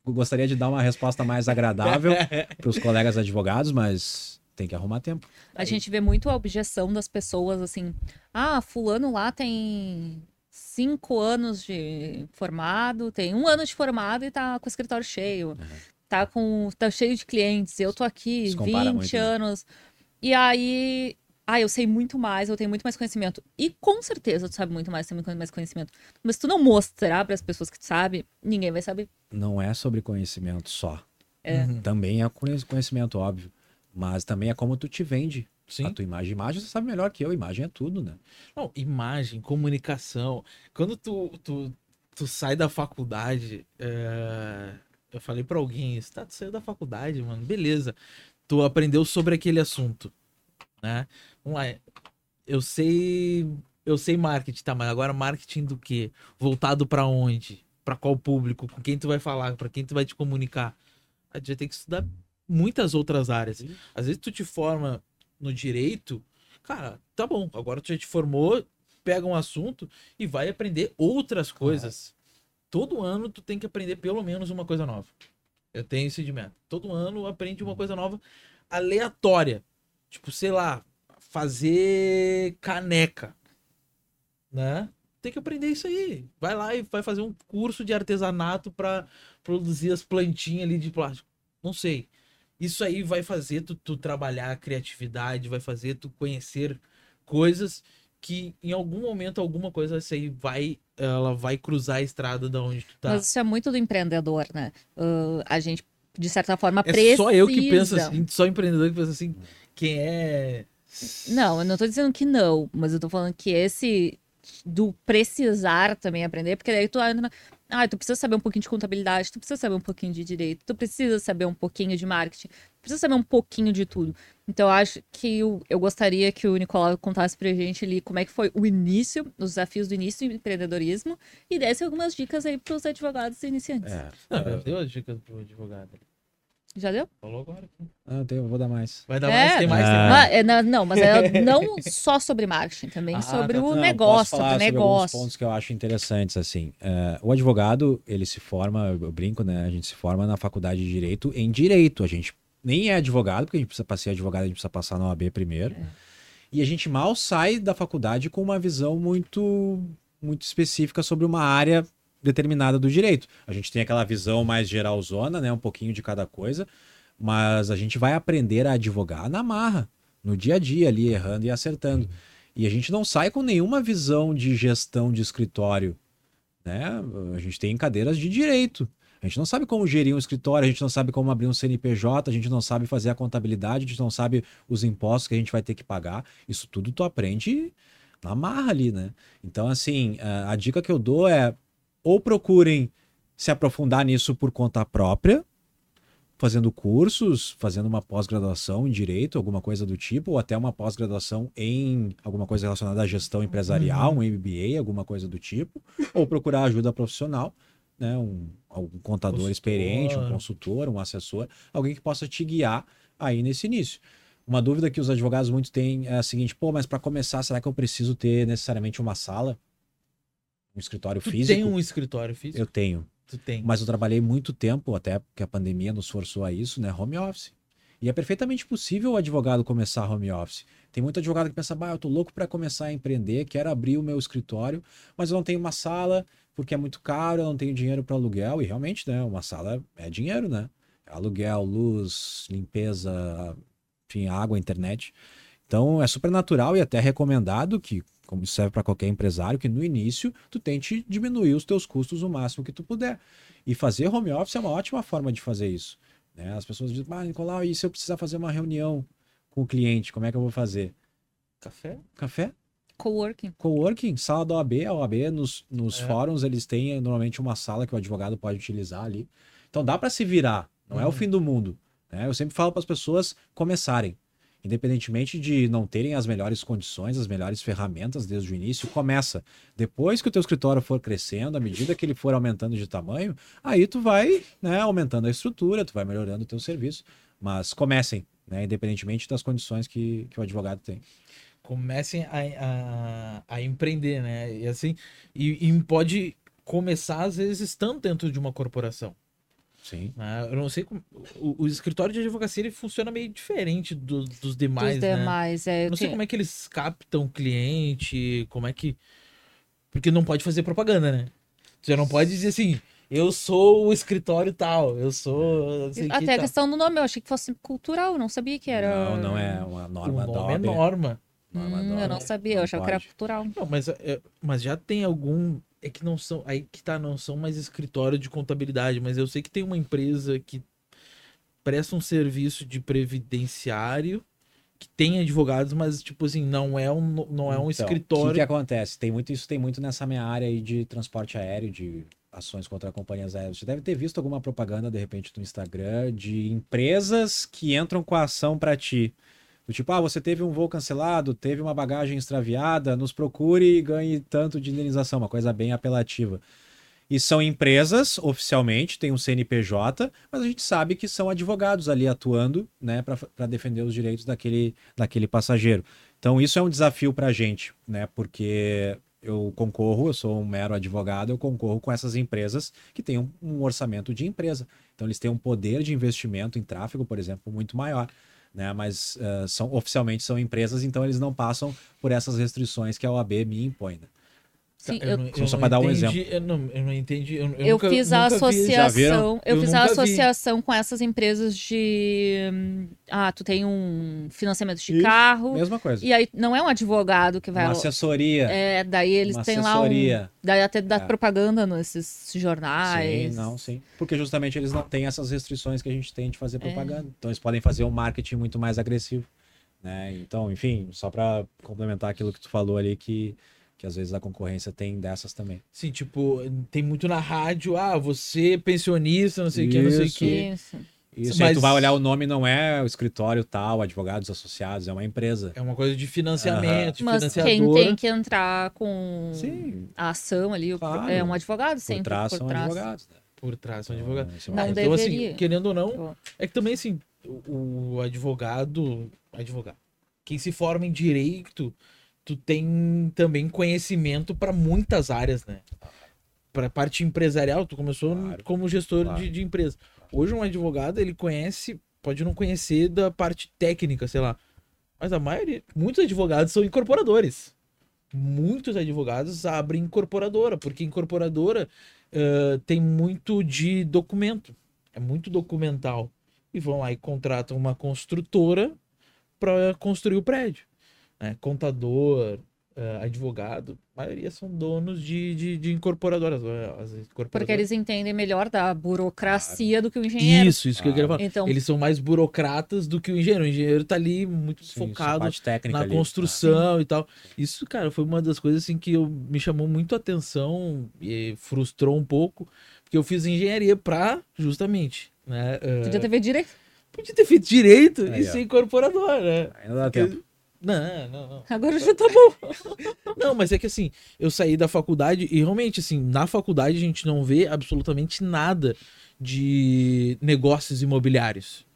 gostaria de dar uma resposta mais agradável para os colegas advogados, mas tem que arrumar tempo.
A gente vê muito a objeção das pessoas assim: ah, fulano lá tem cinco anos de formado, tem um ano de formado e tá com o escritório cheio. Uhum tá com tá cheio de clientes, eu tô aqui 20 muito, né? anos. Né? E aí, ah, eu sei muito mais, eu tenho muito mais conhecimento. E com certeza tu sabe muito mais, tem muito mais conhecimento. Mas se tu não mostrar para as pessoas que tu sabe, ninguém vai saber.
Não é sobre conhecimento só.
É.
Uhum. Também é conhecimento, óbvio. Mas também é como tu te vende.
Sim.
A tua imagem. Imagem você sabe melhor que eu. Imagem é tudo, né?
Não, imagem, comunicação. Quando tu, tu, tu sai da faculdade, é eu falei para alguém, você tá, saiu da faculdade, mano, beleza. Tu aprendeu sobre aquele assunto, né? Vamos lá. Eu sei, eu sei marketing, tá, mas agora marketing do quê? Voltado para onde? Para qual público? Com quem tu vai falar? Para quem tu vai te comunicar? A gente ter que estudar muitas outras áreas. Sim. Às vezes tu te forma no direito, cara, tá bom, agora tu já te formou, pega um assunto e vai aprender outras coisas todo ano tu tem que aprender pelo menos uma coisa nova. Eu tenho esse de meta. Todo ano aprende uma coisa nova aleatória. Tipo, sei lá, fazer caneca. Né? Tem que aprender isso aí. Vai lá e vai fazer um curso de artesanato para produzir as plantinhas ali de plástico. Não sei. Isso aí vai fazer tu, tu trabalhar a criatividade, vai fazer tu conhecer coisas que em algum momento alguma coisa aí vai ela vai cruzar a estrada da onde tu tá.
Mas isso é muito do empreendedor, né? Uh, a gente de certa forma, é precisa.
só eu que penso assim, só empreendedor que pensa assim, quem é...
Não, eu não tô dizendo que não, mas eu tô falando que esse do precisar também aprender, porque daí tu entra ah, tu precisa saber um pouquinho de contabilidade, tu precisa saber um pouquinho de direito, tu precisa saber um pouquinho de marketing, tu precisa saber um pouquinho de tudo. Então, eu acho que eu, eu gostaria que o Nicolau contasse pra gente ali como é que foi o início, os desafios do início do empreendedorismo e desse algumas dicas aí pros advogados iniciantes. É,
Não, eu deu as dicas pro advogado.
Já deu?
Falou agora.
Ah, eu vou dar mais.
Vai dar é, mais? Tem mais?
Tem mais. É, não, não, mas é, não só sobre marketing, também ah, sobre tá, o não, negócio, sobre o negócio.
Sobre pontos que eu acho interessantes, assim. Uh, o advogado, ele se forma, eu brinco, né? A gente se forma na faculdade de Direito em Direito. A gente nem é advogado, porque a gente precisa passar advogado, a gente precisa passar na OAB primeiro. É. E a gente mal sai da faculdade com uma visão muito, muito específica sobre uma área determinada do direito. A gente tem aquela visão mais geralzona, né, um pouquinho de cada coisa, mas a gente vai aprender a advogar na marra, no dia a dia ali, errando e acertando. E a gente não sai com nenhuma visão de gestão de escritório, né? A gente tem cadeiras de direito. A gente não sabe como gerir um escritório, a gente não sabe como abrir um CNPJ, a gente não sabe fazer a contabilidade, a gente não sabe os impostos que a gente vai ter que pagar. Isso tudo tu aprende na marra ali, né? Então, assim, a dica que eu dou é ou procurem se aprofundar nisso por conta própria, fazendo cursos, fazendo uma pós-graduação em direito, alguma coisa do tipo, ou até uma pós-graduação em alguma coisa relacionada à gestão empresarial, uhum. um MBA, alguma coisa do tipo, ou procurar ajuda profissional, né, um, um contador consultor. experiente, um consultor, um assessor, alguém que possa te guiar aí nesse início. Uma dúvida que os advogados muito têm é a seguinte: pô, mas para começar, será que eu preciso ter necessariamente uma sala? Um escritório
tu
físico.
tem um escritório físico?
Eu tenho.
Tu tem.
Mas eu trabalhei muito tempo, até porque a pandemia nos forçou a isso, né? Home office. E é perfeitamente possível o advogado começar home office. Tem muito advogado que pensa, bah, eu tô louco para começar a empreender, quero abrir o meu escritório, mas eu não tenho uma sala porque é muito caro, eu não tenho dinheiro para aluguel. E realmente, né? Uma sala é dinheiro, né? Aluguel, luz, limpeza, enfim, água, internet. Então é super natural e até recomendado que como isso serve para qualquer empresário, que no início tu tente diminuir os teus custos o máximo que tu puder. E fazer home office é uma ótima forma de fazer isso. Né? As pessoas dizem, ah, Nicolau, e se eu precisar fazer uma reunião com o cliente, como é que eu vou fazer?
Café?
Café?
Coworking.
Coworking, sala da OAB. A OAB, nos, nos é. fóruns, eles têm normalmente uma sala que o advogado pode utilizar ali. Então dá para se virar, não uhum. é o uhum. fim do mundo. Né? Eu sempre falo para as pessoas começarem independentemente de não terem as melhores condições, as melhores ferramentas desde o início, começa. Depois que o teu escritório for crescendo, à medida que ele for aumentando de tamanho, aí tu vai né, aumentando a estrutura, tu vai melhorando o teu serviço. Mas comecem, né, independentemente das condições que, que o advogado tem.
Comecem a, a, a empreender, né? E assim, e, e pode começar, às vezes, estando dentro de uma corporação.
Sim.
Ah, eu não sei como. O, o, escritório de advocacia ele funciona meio diferente do, dos demais. Dos
né? demais, é.
Eu não sei como é que eles captam cliente, como é que. Porque não pode fazer propaganda, né? Você não pode dizer assim, eu sou o escritório tal, eu sou.
Assim, Até a questão do nome, eu achei que fosse cultural, não sabia que era.
Não, não é uma norma
o nome é norma.
norma hum, eu não sabia, não eu achava pode. que era cultural.
Não, mas, é, mas já tem algum é que não são. Aí que tá, não são mais escritório de contabilidade, mas eu sei que tem uma empresa que presta um serviço de previdenciário que tem advogados, mas tipo assim, não é um, não é um então, escritório. O
que, que, acontece? Tem muito isso, tem muito nessa minha área aí de transporte aéreo, de ações contra companhias aéreas. Você deve ter visto alguma propaganda de repente no Instagram de empresas que entram com a ação para ti. Do tipo, ah, você teve um voo cancelado, teve uma bagagem extraviada, nos procure e ganhe tanto de indenização, uma coisa bem apelativa. E são empresas, oficialmente, tem um CNPJ, mas a gente sabe que são advogados ali atuando né, para defender os direitos daquele, daquele passageiro. Então, isso é um desafio para a gente, né, porque eu concorro, eu sou um mero advogado, eu concorro com essas empresas que têm um, um orçamento de empresa. Então, eles têm um poder de investimento em tráfego, por exemplo, muito maior né? Mas uh, são oficialmente são empresas, então eles não passam por essas restrições que a OAB me impõe. Né? Sim, eu, eu só para dar um exemplo.
Eu não, eu não entendi. Eu,
eu nunca, fiz a associação. Eu, fiz a associação vi. com essas empresas de. Ah, tu tem um financiamento de Isso, carro.
Mesma coisa.
E aí não é um advogado que vai.
Uma assessoria.
É, daí eles têm assessoria. lá um. Daí até dá é. propaganda nesses jornais.
Sim, não, sim. Porque justamente eles não têm essas restrições que a gente tem de fazer é. propaganda. É. Então eles podem fazer um marketing muito mais agressivo. Né? Então, enfim, só para complementar aquilo que tu falou ali, que que às vezes a concorrência tem dessas também.
Sim, tipo, tem muito na rádio, ah, você pensionista, não sei o que, não sei o que.
Isso. Isso, Mas... aí tu vai olhar o nome, não é o escritório tal, advogados associados, é uma empresa.
É uma coisa de financiamento, uhum.
Mas quem tem que entrar com Sim. a ação ali claro. é um advogado sempre.
Por trás por são trás. advogados. Né?
Por trás são advogados.
Não, não então, assim, deveria.
assim, querendo ou não, é que também, assim, o, o advogado, advogado, quem se forma em direito tu tem também conhecimento para muitas áreas, né? Para parte empresarial, tu começou claro, como gestor claro. de, de empresa. Hoje um advogado, ele conhece, pode não conhecer da parte técnica, sei lá. Mas a maioria, muitos advogados são incorporadores. Muitos advogados abrem incorporadora, porque incorporadora uh, tem muito de documento, é muito documental. E vão lá e contratam uma construtora para construir o prédio né? contador, uh, advogado, a maioria são donos de, de, de incorporadoras, incorporadoras,
Porque eles entendem melhor da burocracia do que o engenheiro.
Isso, isso que eu queria falar. Então... Eles são mais burocratas do que o engenheiro. O engenheiro está ali muito Sim, focado na ali. construção ah. e tal. Isso, cara, foi uma das coisas assim que eu, me chamou muito a atenção e frustrou um pouco, porque eu fiz engenharia para justamente, né?
Uh... Podia ter feito direito.
Podia ter feito direito Aí, e ser incorporador, né?
Ainda dá tempo.
Não, não, não.
Agora já tá bom.
não, mas é que assim, eu saí da faculdade e realmente, assim, na faculdade a gente não vê absolutamente nada de negócios imobiliários.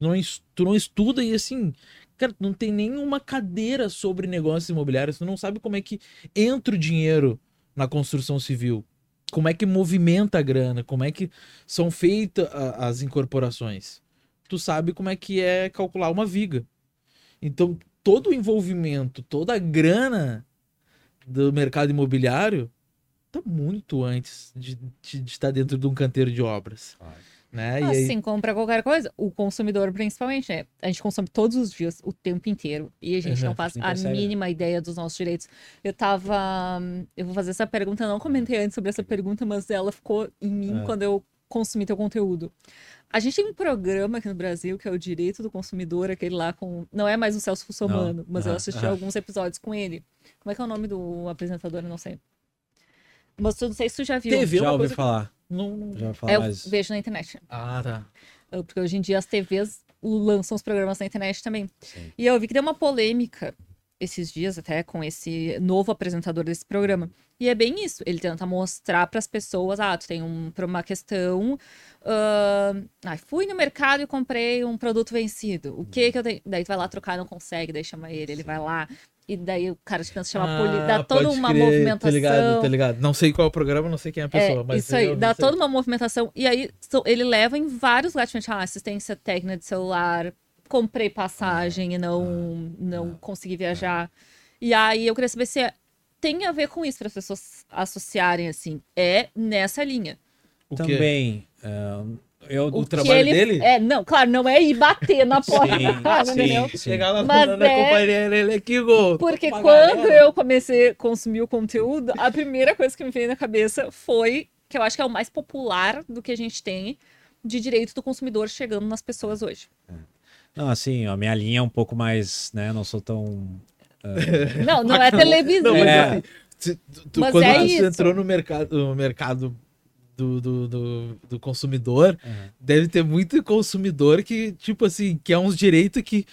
Não, tu não estuda e assim, cara, não tem nenhuma cadeira sobre negócios imobiliários. Tu não sabe como é que entra o dinheiro na construção civil. Como é que movimenta a grana, como é que são feitas as incorporações. Tu sabe como é que é calcular uma viga. Então, todo o envolvimento, toda a grana do mercado imobiliário tá muito antes de, de, de estar dentro de um canteiro de obras. Né?
Assim aí... como para qualquer coisa, o consumidor principalmente, é, a gente consome todos os dias, o tempo inteiro, e a gente uhum, não faz a mínima ideia dos nossos direitos. Eu tava, eu vou fazer essa pergunta, eu não comentei antes sobre essa pergunta, mas ela ficou em mim é. quando eu consumi teu conteúdo. A gente tem um programa aqui no Brasil que é o Direito do Consumidor, aquele lá com. Não é mais o Celso Russomano, mas eu assisti alguns episódios com ele. Como é que é o nome do apresentador? Eu não sei. Mas eu não sei se tu já viu.
TV, já ouvi falar. Não, não... Já falar,
é,
mas...
vejo na internet.
Ah, tá.
Porque hoje em dia as TVs lançam os programas na internet também. Sim. E eu vi que deu uma polêmica esses dias até com esse novo apresentador desse programa. E é bem isso. Ele tenta mostrar para as pessoas, ah, tu tem um, uma questão, uh, ah, fui no mercado e comprei um produto vencido. O que que eu tenho? Daí tu vai lá trocar, não consegue, daí chama ele, ele vai lá. E daí o cara pensa chamar ah, poli... dá toda uma crer, movimentação. Tá
ligado, tá ligado. Não sei qual é o programa, não sei quem é a pessoa. É, mas
isso aí, dá toda uma movimentação. E aí ele leva em vários lugares, ah, assistência técnica de celular, comprei passagem e não, não consegui viajar. E aí eu queria saber se é, tem a ver com isso para as pessoas associarem assim. É nessa linha.
O Também. Uh, eu,
o, o trabalho ele, dele?
É, não, claro, não é ir bater na porta sim, casa,
entendeu? Sim.
Chegar lá Mas na, é... companhia ele que gol.
Porque quando eu comecei a consumir o conteúdo, a primeira coisa que me veio na cabeça foi que eu acho que é o mais popular do que a gente tem de direito do consumidor chegando nas pessoas hoje. É.
Não, assim, a minha linha é um pouco mais, né? Não sou tão.
Uh... Não, não é televisão. Não, mas,
é. assim, tu, mas quando é você isso. entrou no mercado, no mercado do, do, do, do consumidor, uhum. deve ter muito consumidor que, tipo assim, que é uns direitos que.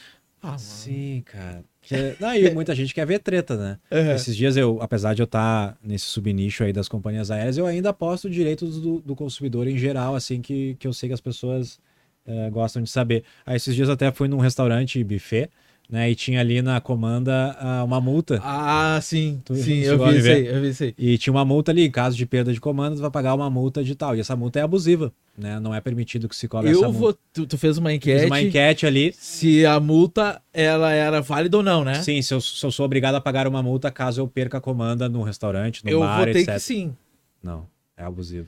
Ah, Sim, cara. Que, não, e muita gente quer ver treta, né? Uhum. Esses dias eu, apesar de eu estar nesse subnicho aí das companhias aéreas, eu ainda aposto direitos do, do consumidor em geral, assim, que, que eu sei que as pessoas é, gostam de saber. Aí esses dias até fui num restaurante buffet, né? E tinha ali na comanda uh, uma multa.
Ah, sim. Tu, sim, eu vi, isso aí, eu vi isso aí.
E tinha uma multa ali, em caso de perda de comando, tu vai pagar uma multa de tal. E essa multa é abusiva, né? Não é permitido que se cobre
eu
essa
multa. Vou, tu, tu, fez uma enquete. Fiz
uma enquete ali.
Se a multa ela era válida ou não, né?
Sim, se eu, se eu sou obrigado a pagar uma multa caso eu perca a comanda no restaurante, no eu bar, etc. Eu votei que
sim.
Não, é abusivo.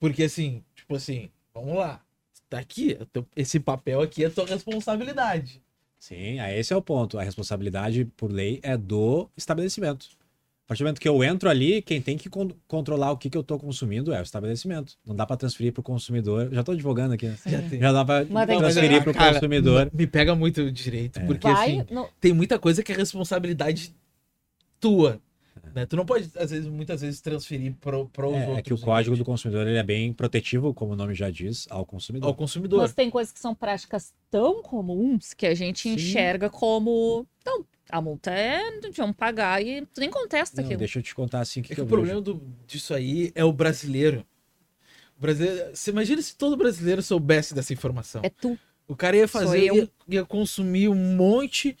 Porque assim, tipo assim, vamos lá. Tá aqui, esse papel aqui é tua responsabilidade.
Sim, esse é o ponto. A responsabilidade por lei é do estabelecimento. A partir do momento que eu entro ali, quem tem que con controlar o que, que eu estou consumindo é o estabelecimento. Não dá para transferir para o consumidor. Já estou advogando aqui. Né? Já, Já, dá para transferir para o consumidor.
Me pega muito o direito, é. porque Vai, assim, tem muita coisa que é responsabilidade tua. Né? Tu não pode, às vezes, muitas vezes, transferir para os é, outros.
É que o código do consumidor ele é bem protetivo, como o nome já diz, ao consumidor.
Ao consumidor.
Mas tem coisas que são práticas tão comuns que a gente Sim. enxerga como. Então, a multa é vamos pagar e tu nem contesta
não,
aquilo.
Deixa eu te contar assim que,
é
que,
que o problema do, disso aí é o brasileiro. O brasileiro. Você imagina se todo brasileiro soubesse dessa informação.
É tu.
O cara ia fazer, ia, ia consumir um monte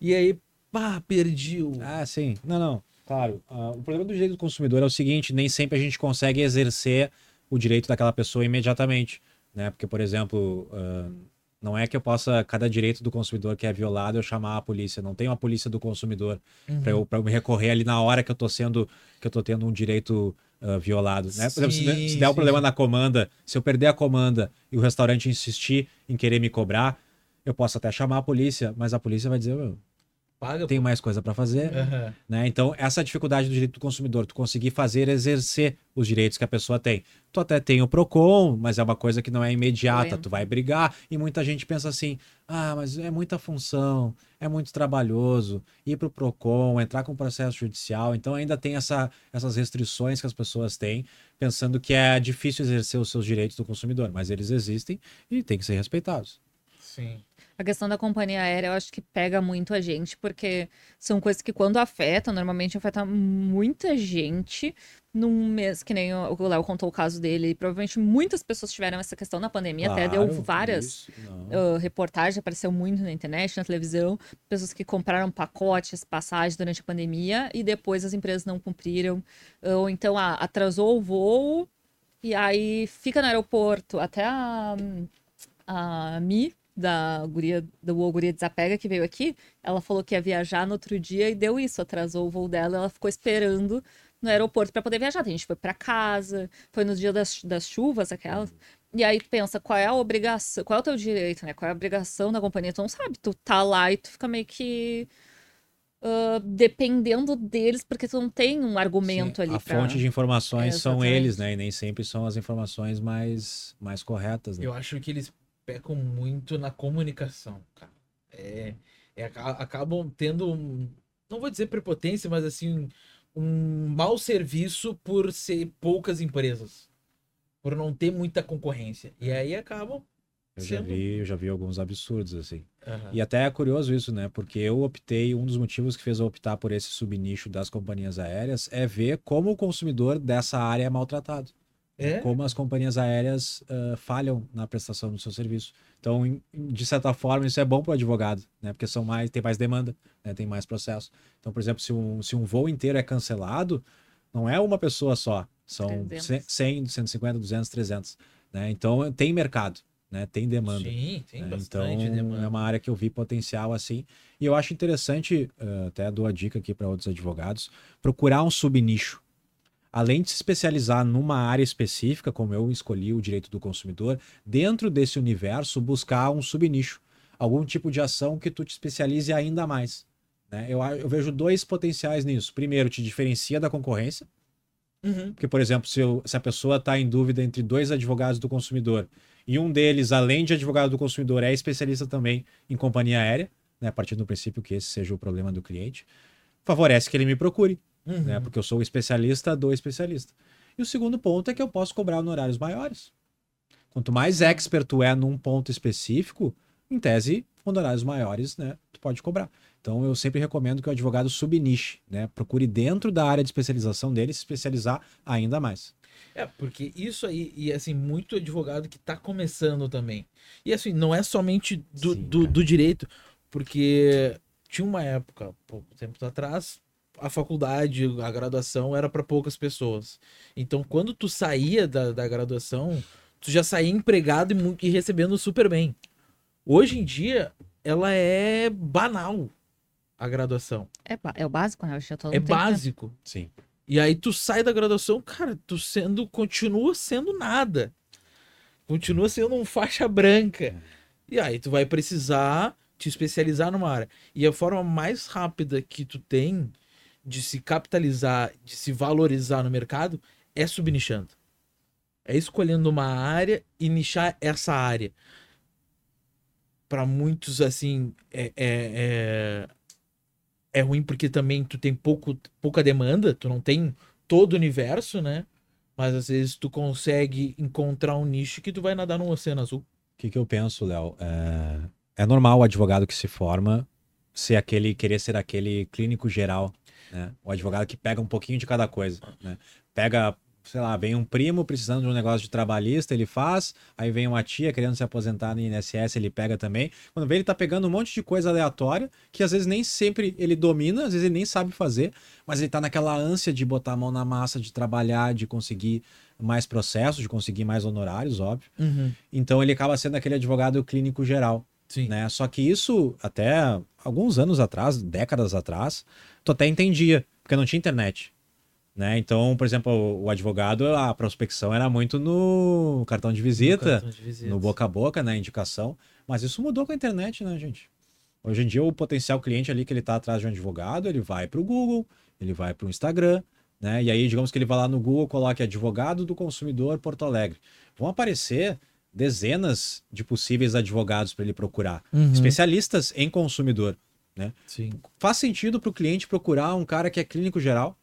e aí, pá, perdi o.
Ah, sim. Não, não. Claro. Uh, o problema do direito do consumidor é o seguinte: nem sempre a gente consegue exercer o direito daquela pessoa imediatamente. Né? Porque, por exemplo, uh, não é que eu possa, cada direito do consumidor que é violado, eu chamar a polícia. Não tem uma polícia do consumidor uhum. para eu, eu me recorrer ali na hora que eu tô sendo, que eu tô ttendo um direito uh, violado. Né? Por exemplo, se, se der um problema na comanda, se eu perder a comanda e o restaurante insistir em querer me cobrar, eu posso até chamar a polícia, mas a polícia vai dizer, Paga, tem mais coisa para fazer. Uhum. Né? Então, essa dificuldade do direito do consumidor, tu conseguir fazer exercer os direitos que a pessoa tem. Tu até tem o PROCON, mas é uma coisa que não é imediata, tu vai brigar. E muita gente pensa assim: ah, mas é muita função, é muito trabalhoso ir para o PROCON, entrar com processo judicial. Então, ainda tem essa, essas restrições que as pessoas têm, pensando que é difícil exercer os seus direitos do consumidor, mas eles existem e têm que ser respeitados.
Sim.
A questão da companhia aérea eu acho que pega muito a gente, porque são coisas que quando afetam, normalmente afeta muita gente num mês, que nem o Léo contou o caso dele, e provavelmente muitas pessoas tiveram essa questão na pandemia, claro, até deu várias uh, reportagens, apareceu muito na internet, na televisão, pessoas que compraram pacotes, passagens durante a pandemia e depois as empresas não cumpriram, ou então ah, atrasou o voo e aí fica no aeroporto até a, a Mi da guria, do O Guria Desapega, que veio aqui, ela falou que ia viajar no outro dia e deu isso, atrasou o voo dela, ela ficou esperando no aeroporto para poder viajar. A gente foi para casa, foi no dia das, das chuvas, aquelas. E aí tu pensa, qual é a obrigação, qual é o teu direito, né? Qual é a obrigação da companhia? Tu não sabe, tu tá lá e tu fica meio que uh, dependendo deles, porque tu não tem um argumento Sim, ali.
A pra... fonte de informações é, são eles, né? E nem sempre são as informações mais, mais corretas. Né?
Eu acho que eles pecam muito na comunicação, cara. É, é, acabam tendo, um, não vou dizer prepotência, mas assim, um mau serviço por ser poucas empresas. Por não ter muita concorrência. E aí acabam.
Eu já, vi, eu já vi alguns absurdos, assim. Uhum. E até é curioso isso, né? Porque eu optei, um dos motivos que fez eu optar por esse subnicho das companhias aéreas é ver como o consumidor dessa área é maltratado. É? Como as companhias aéreas uh, falham na prestação do seu serviço. Então, de certa forma, isso é bom para o advogado, né? Porque são mais, tem mais demanda, né? tem mais processo. Então, por exemplo, se um, se um voo inteiro é cancelado, não é uma pessoa só. São 300. 100, 150, 200, 300. Né? Então, tem mercado. Né? Tem demanda.
Sim, tem
né?
bastante
então,
demanda.
É uma área que eu vi potencial assim. E eu acho interessante, uh, até dou a dica aqui para outros advogados, procurar um subnicho além de se especializar numa área específica, como eu escolhi o direito do consumidor, dentro desse universo buscar um subnicho, algum tipo de ação que tu te especialize ainda mais. Né? Eu, eu vejo dois potenciais nisso. Primeiro, te diferencia da concorrência. Uhum. Porque, por exemplo, se, eu, se a pessoa está em dúvida entre dois advogados do consumidor e um deles, além de advogado do consumidor, é especialista também em companhia aérea, né, a partir do princípio que esse seja o problema do cliente, favorece que ele me procure uhum. né? Porque eu sou especialista do especialista. E o segundo ponto é que eu posso cobrar honorários maiores. Quanto mais expert tu é num ponto específico, em tese, honorários maiores, né? Tu pode cobrar. Então eu sempre recomendo que o advogado subniche, né? Procure dentro da área de especialização dele se especializar ainda mais.
É, porque isso aí, e assim, muito advogado que está começando também. E assim, não é somente do, Sim, do, do, direito, porque tinha uma época, pouco tempo atrás, a faculdade, a graduação era para poucas pessoas. Então, quando tu saía da, da graduação, tu já saía empregado e, e recebendo super bem. Hoje em dia, ela é banal a graduação.
É, é o básico, né?
Já é básico.
Sim.
E aí tu sai da graduação, cara, tu sendo, continua sendo nada. Continua sendo um faixa branca. E aí tu vai precisar te especializar numa área. E a forma mais rápida que tu tem de se capitalizar, de se valorizar no mercado é subnichando. É escolhendo uma área e nichar essa área. Para muitos, assim, é, é, é, é, ruim porque também tu tem pouco, pouca demanda, tu não tem todo o universo, né? Mas às vezes tu consegue encontrar um nicho que tu vai nadar num oceano azul. O
que, que eu penso, Léo? É, é normal o advogado que se forma ser aquele, querer ser aquele clínico geral né? O advogado que pega um pouquinho de cada coisa, né? Pega, sei lá, vem um primo precisando de um negócio de trabalhista, ele faz, aí vem uma tia querendo se aposentar no INSS, ele pega também. Quando vê, ele tá pegando um monte de coisa aleatória, que às vezes nem sempre ele domina, às vezes ele nem sabe fazer, mas ele tá naquela ânsia de botar a mão na massa, de trabalhar, de conseguir mais processos, de conseguir mais honorários, óbvio.
Uhum.
Então ele acaba sendo aquele advogado clínico geral.
Sim.
Né? Só que isso, até alguns anos atrás, décadas atrás, tu até entendia, porque não tinha internet. Né? Então, por exemplo, o advogado, a prospecção era muito no cartão de visita, no, cartão de visita. no boca a boca, na né? indicação. Mas isso mudou com a internet, né, gente? Hoje em dia, o potencial cliente ali que ele está atrás de um advogado, ele vai para o Google, ele vai para o Instagram, né? E aí, digamos que ele vai lá no Google, coloque advogado do consumidor Porto Alegre. Vão aparecer dezenas de possíveis advogados para ele procurar, uhum. especialistas em consumidor. Né?
Sim.
Faz sentido para o cliente procurar um cara que é clínico geral,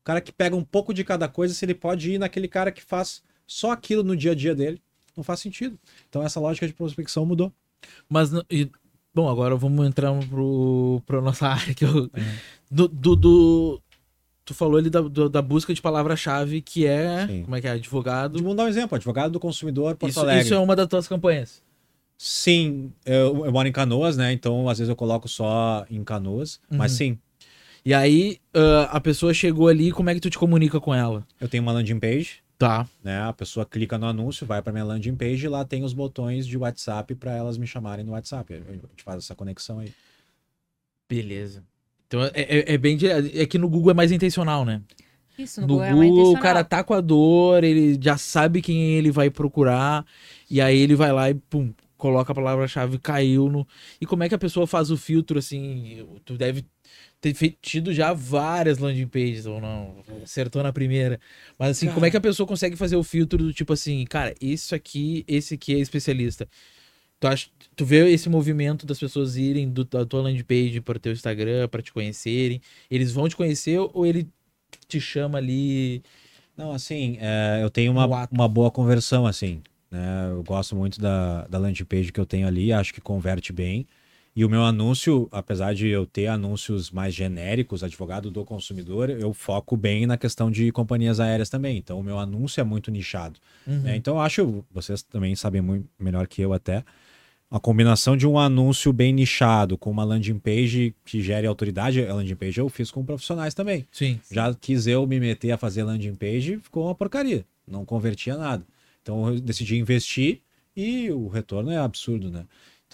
um cara que pega um pouco de cada coisa, se ele pode ir naquele cara que faz só aquilo no dia a dia dele. Não faz sentido. Então essa lógica de prospecção mudou.
Mas, e, bom, agora vamos entrar para nossa área. Que eu, é. do, do, do, tu falou ali da, da busca de palavra-chave, que é. Sim. Como é que é? Advogado.
Vamos dar um exemplo: advogado do consumidor Porto isso, Alegre.
Isso é uma das tuas campanhas.
Sim, eu, eu, moro em Canoas, né? Então, às vezes eu coloco só em Canoas, uhum. mas sim.
E aí, uh, a pessoa chegou ali, como é que tu te comunica com ela?
Eu tenho uma landing page.
Tá.
Né? A pessoa clica no anúncio, vai para minha landing page e lá tem os botões de WhatsApp para elas me chamarem no WhatsApp. A gente faz essa conexão aí.
Beleza. Então é, é, é bem É que no Google é mais intencional, né?
Isso, no, no Google, é Google
o cara tá com a dor, ele já sabe quem ele vai procurar, e aí ele vai lá e pum, coloca a palavra-chave, caiu no. E como é que a pessoa faz o filtro assim? Tu deve ter tido já várias landing pages ou não, acertou na primeira. Mas assim, cara. como é que a pessoa consegue fazer o filtro do tipo assim, cara, isso aqui, esse aqui é especialista. Tu, acha, tu vê esse movimento das pessoas irem do, da tua landing page para o teu Instagram, para te conhecerem. Eles vão te conhecer ou ele te chama ali?
Não, assim, é, eu tenho uma, uma boa conversão, assim. Né? Eu gosto muito da, da landing page que eu tenho ali, acho que converte bem. E o meu anúncio, apesar de eu ter anúncios mais genéricos, advogado do consumidor, eu foco bem na questão de companhias aéreas também. Então, o meu anúncio é muito nichado. Uhum. Né? Então, eu acho, vocês também sabem muito melhor que eu até, a combinação de um anúncio bem nichado com uma landing page que gere autoridade. A landing page eu fiz com profissionais também.
Sim.
Já quis eu me meter a fazer landing page, ficou uma porcaria. Não convertia nada. Então eu decidi investir e o retorno é absurdo, né?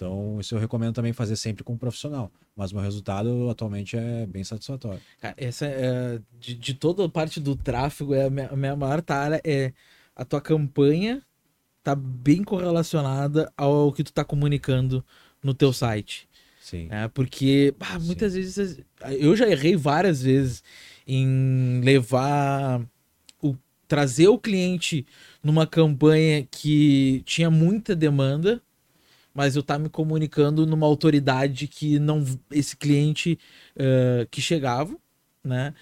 Então, isso eu recomendo também fazer sempre com um profissional. Mas o meu resultado atualmente é bem satisfatório.
Cara, essa é, de, de toda a parte do tráfego, é a minha, a minha maior tara é a tua campanha tá bem correlacionada ao que tu tá comunicando no teu site.
Sim.
É, porque muitas Sim. vezes eu já errei várias vezes em levar o trazer o cliente numa campanha que tinha muita demanda, mas eu tá me comunicando numa autoridade que não esse cliente uh, que chegava, né?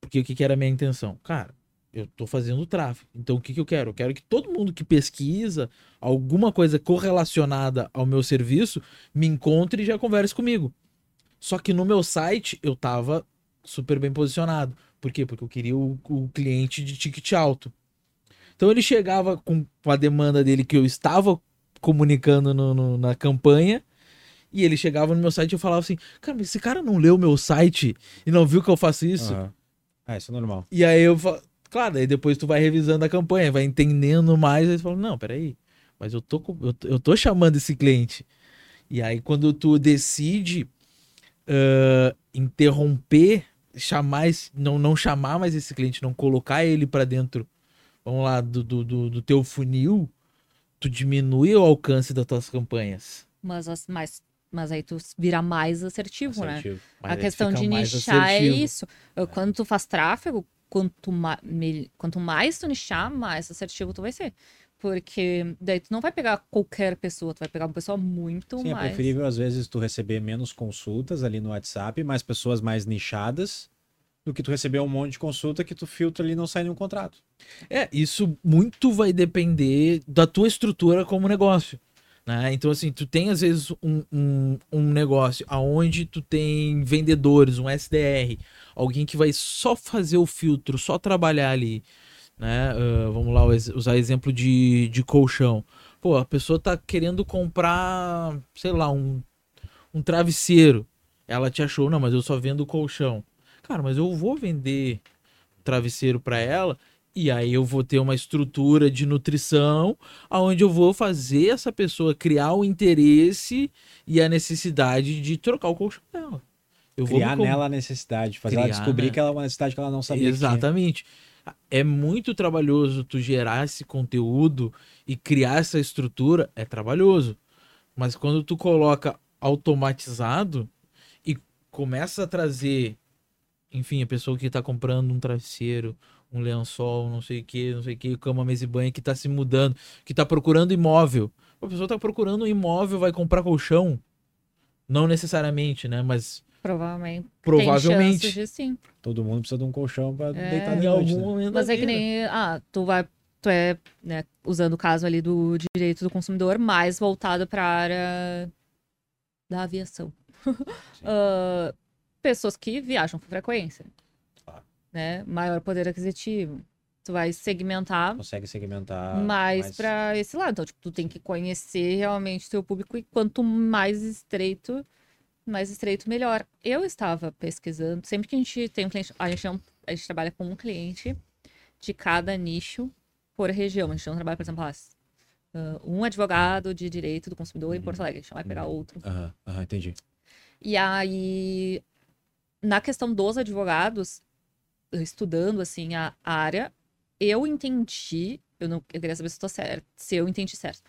Porque o que, que era a minha intenção? Cara, eu tô fazendo tráfego. Então o que, que eu quero? Eu quero que todo mundo que pesquisa alguma coisa correlacionada ao meu serviço me encontre e já converse comigo. Só que no meu site eu tava super bem posicionado. Por quê? Porque eu queria o, o cliente de ticket alto. Então ele chegava com a demanda dele que eu estava comunicando no, no, na campanha E ele chegava no meu site e eu falava assim, cara, mas esse cara não leu meu site e não viu que eu faço isso? Uhum.
Ah, isso é normal.
E aí eu falo, claro, aí depois tu vai revisando a campanha, vai entendendo mais, aí tu fala, não, peraí, mas eu tô, eu, eu tô chamando esse cliente. E aí quando tu decide uh, interromper, chamar, esse, não, não chamar mais esse cliente, não colocar ele para dentro, vamos lá, do, do, do, teu funil, tu diminui o alcance das tuas campanhas.
Mas, mas, mas aí tu vira mais assertivo, né? assertivo. né? Mas a questão de nichar é isso. É. Quando tu faz tráfego, quanto, ma quanto mais tu nichar, mais assertivo tu vai ser. Porque daí tu não vai pegar qualquer pessoa, tu vai pegar uma pessoa muito
Sim, é
mais.
É preferível, às vezes, tu receber menos consultas ali no WhatsApp, mais pessoas mais nichadas, do que tu receber um monte de consulta que tu filtra ali e não sai nenhum contrato.
É, isso muito vai depender da tua estrutura como negócio. Né? Então, assim, tu tem às vezes um, um, um negócio aonde tu tem vendedores, um SDR, alguém que vai só fazer o filtro, só trabalhar ali né? Uh, vamos lá usar exemplo de, de colchão. Pô, a pessoa tá querendo comprar, sei lá, um, um travesseiro. Ela te achou, não, mas eu só vendo colchão. Cara, mas eu vou vender travesseiro para ela e aí eu vou ter uma estrutura de nutrição aonde eu vou fazer essa pessoa criar o interesse e a necessidade de trocar o colchão dela.
Eu criar nela a necessidade, fazer criar, ela descobrir né? que ela é uma necessidade que ela não sabia.
Exatamente é muito trabalhoso tu gerar esse conteúdo e criar essa estrutura, é trabalhoso. Mas quando tu coloca automatizado e começa a trazer, enfim, a pessoa que está comprando um travesseiro, um lençol, não sei o que, não sei o que, cama, mesa e banho, que está se mudando, que está procurando imóvel. A pessoa está procurando um imóvel, vai comprar colchão. Não necessariamente, né? Mas
Provavelmente.
Provavelmente.
De, sim.
Todo mundo precisa de um colchão para é, deitar em algum né?
momento. Mas é que nem. Ah, tu vai. Tu é, né, usando o caso ali do direito do consumidor, mais voltado para a área da aviação. uh, pessoas que viajam com frequência. Ah. Né? Maior poder aquisitivo. Tu vai segmentar.
Consegue segmentar.
Mais, mais... para esse lado. Então, tipo, tu tem que conhecer realmente o teu público e quanto mais estreito mais estreito, melhor. Eu estava pesquisando, sempre que a gente tem um cliente, a gente, não, a gente trabalha com um cliente de cada nicho por região. A gente não trabalha, por exemplo, uh, um advogado de direito do consumidor em Porto uhum. Alegre. A gente vai pegar uhum. outro.
Aham, uhum, uhum, entendi.
E aí, na questão dos advogados, estudando assim a área, eu entendi, eu não eu queria saber se estou certo, se eu entendi certo,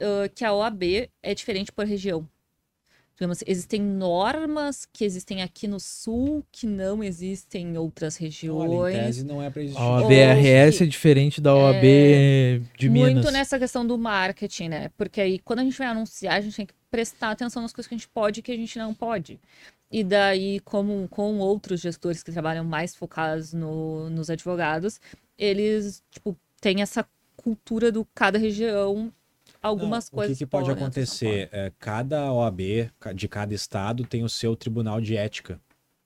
uh, que a OAB é diferente por região digamos, existem normas que existem aqui no sul que não existem em outras regiões. Olha, em
tese não é para existir.
A OABRS é diferente da OAB é, de Minas.
Muito nessa questão do marketing, né? Porque aí quando a gente vai anunciar, a gente tem que prestar atenção nas coisas que a gente pode e que a gente não pode. E daí, como com outros gestores que trabalham mais focados no, nos advogados, eles, tipo, têm essa cultura do cada região algumas Não, coisas.
O que, que pode acontecer? É, cada OAB de cada estado tem o seu tribunal de ética.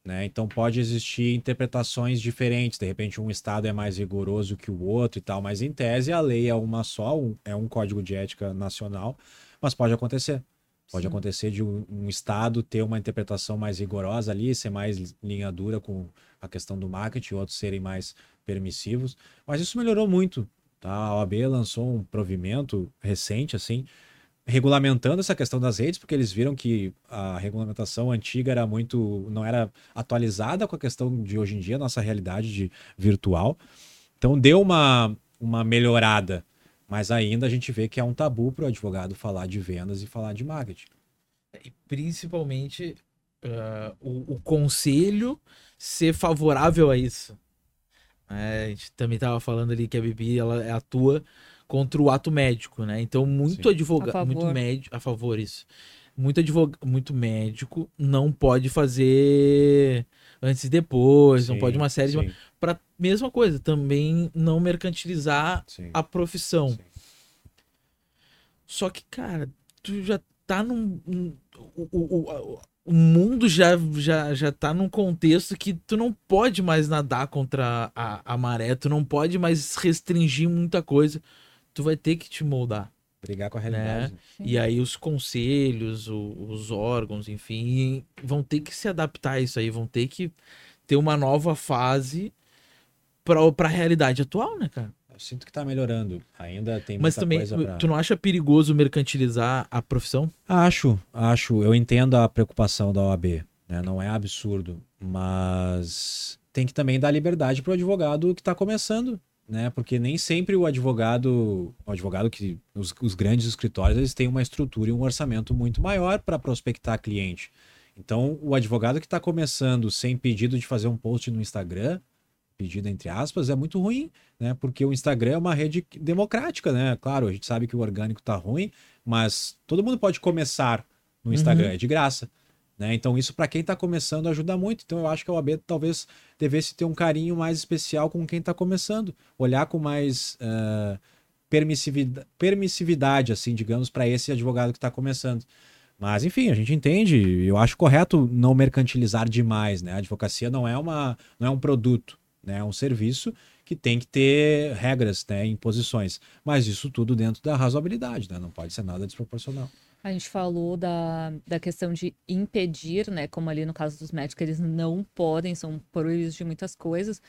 Né? Então pode existir interpretações diferentes. De repente, um estado é mais rigoroso que o outro e tal, mas em tese a lei é uma só, um, é um código de ética nacional, mas pode acontecer. Pode Sim. acontecer de um, um, estado ter uma interpretação mais rigorosa ali, ser mais linha dura com a questão do marketing, outros serem mais permissivos. Mas isso melhorou muito Tá? A OAB lançou um provimento recente, assim, regulamentando essa questão das redes, porque eles viram que a regulamentação antiga era muito. não era atualizada com a questão de hoje em dia, nossa realidade de virtual. Então deu uma, uma melhorada. Mas ainda a gente vê que é um tabu para o advogado falar de vendas e falar de marketing.
E principalmente uh, o, o conselho ser favorável a isso. É, a gente também estava falando ali que a Bibi ela atua contra o ato médico, né? Então, muito advogado, muito médico, a favor isso. Muito advogado, muito médico não pode fazer antes e depois, sim, não pode uma série sim. de mesma coisa, também não mercantilizar sim. a profissão. Só que, cara, tu já tá num, num o, o, o mundo já, já, já tá num contexto que tu não pode mais nadar contra a, a maré, tu não pode mais restringir muita coisa. Tu vai ter que te moldar.
Brigar com a realidade.
Né? E aí os conselhos, o, os órgãos, enfim, vão ter que se adaptar a isso aí, vão ter que ter uma nova fase para a realidade atual, né, cara?
Eu sinto que tá melhorando. Ainda tem
Mas também, pra... tu não acha perigoso mercantilizar a profissão?
Acho, acho. Eu entendo a preocupação da OAB. Né? Não é absurdo. Mas tem que também dar liberdade para o advogado que está começando. Né? Porque nem sempre o advogado, o advogado que os, os grandes escritórios, eles têm uma estrutura e um orçamento muito maior para prospectar cliente. Então, o advogado que está começando sem pedido de fazer um post no Instagram, pedido entre aspas, é muito ruim, né? Porque o Instagram é uma rede democrática, né? Claro, a gente sabe que o orgânico tá ruim, mas todo mundo pode começar no Instagram, uhum. é de graça. Né? Então, isso para quem está começando ajuda muito. Então, eu acho que a OAB talvez devesse ter um carinho mais especial com quem está começando, olhar com mais uh, permissividade, permissividade, assim, digamos, para esse advogado que está começando. Mas, enfim, a gente entende. Eu acho correto não mercantilizar demais, né? A advocacia não é, uma, não é um produto, né? É um serviço que tem que ter regras, né? Imposições. Mas isso tudo dentro da razoabilidade, né? Não pode ser nada desproporcional.
A gente falou da, da questão de impedir, né? Como ali no caso dos médicos, eles não podem, são proibidos de muitas coisas.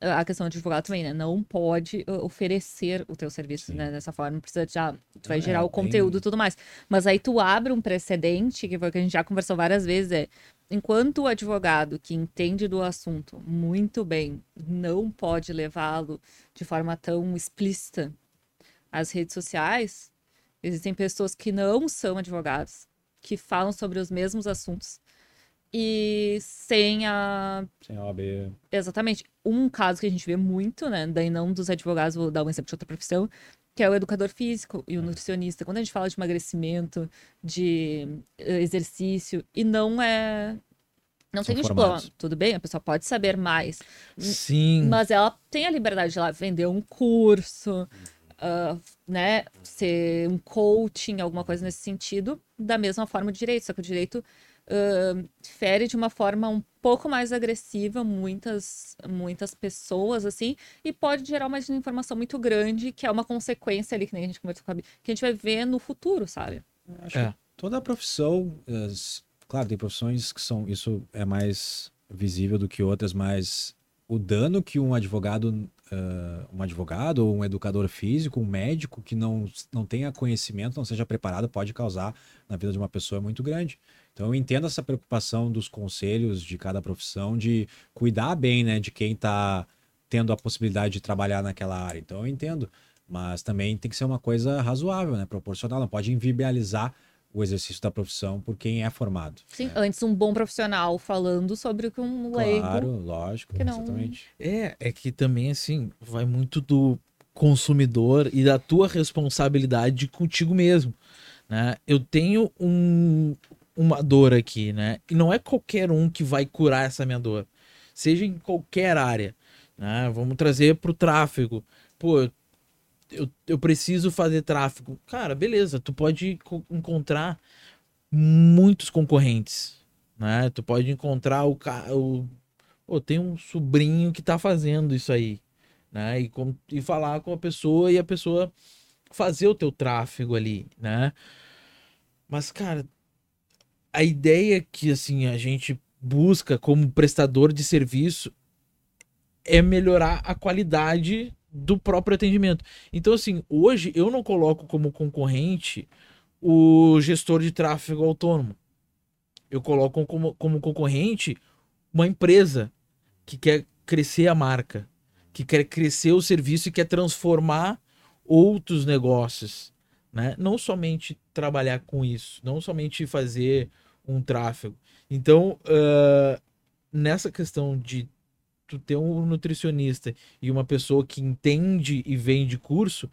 A questão de advogado também, né? Não pode uh, oferecer o teu serviço, Sim. né? Dessa forma, precisa já. Tu vai é, gerar o conteúdo e tudo mais. Mas aí tu abre um precedente, que foi o que a gente já conversou várias vezes, é enquanto o advogado que entende do assunto muito bem não pode levá-lo de forma tão explícita às redes sociais, Existem pessoas que não são advogados, que falam sobre os mesmos assuntos e sem a.
Sem a OAB.
Exatamente. Um caso que a gente vê muito, né? Daí não dos advogados, vou dar um exemplo de outra profissão, que é o educador físico e o é. nutricionista. Quando a gente fala de emagrecimento, de eh, exercício, e não é. Não São tem diploma, tudo bem, a pessoa pode saber mais.
Sim.
Mas ela tem a liberdade de lá vender um curso, uh, né, ser um coaching, alguma coisa nesse sentido, da mesma forma o direito, só que o direito uh, fere de uma forma um pouco mais agressiva muitas, muitas pessoas, assim, e pode gerar uma informação muito grande, que é uma consequência ali, que nem a gente conversou com a que a gente vai ver no futuro, sabe?
Acho é. que toda a profissão, claro, tem profissões que são, isso é mais visível do que outras, mas o dano que um advogado uh, um advogado ou um educador físico, um médico que não, não tenha conhecimento, não seja preparado, pode causar na vida de uma pessoa muito grande. Então eu entendo essa preocupação dos conselhos de cada profissão de cuidar bem né, de quem está tendo a possibilidade de trabalhar naquela área. Então eu entendo. Mas também tem que ser uma coisa razoável, né? Proporcional. Não pode invibializar o exercício da profissão por quem é formado.
Sim, é. antes um bom profissional falando sobre o que um leigo...
Claro, lógico, que não... exatamente.
É, é que também, assim, vai muito do consumidor e da tua responsabilidade contigo mesmo, né? Eu tenho um, uma dor aqui, né? E não é qualquer um que vai curar essa minha dor, seja em qualquer área, né? Vamos trazer para o tráfego. Pô, eu, eu preciso fazer tráfego. Cara, beleza, tu pode encontrar muitos concorrentes, né? Tu pode encontrar o cara, o tem um sobrinho que tá fazendo isso aí, né? E, com, e falar com a pessoa e a pessoa fazer o teu tráfego ali, né? Mas, cara, a ideia que, assim, a gente busca como prestador de serviço é melhorar a qualidade do próprio atendimento. Então, assim, hoje eu não coloco como concorrente o gestor de tráfego autônomo. Eu coloco como, como concorrente uma empresa que quer crescer a marca, que quer crescer o serviço e quer transformar outros negócios. Né? Não somente trabalhar com isso, não somente fazer um tráfego. Então, uh, nessa questão de tu ter um nutricionista e uma pessoa que entende e vende curso,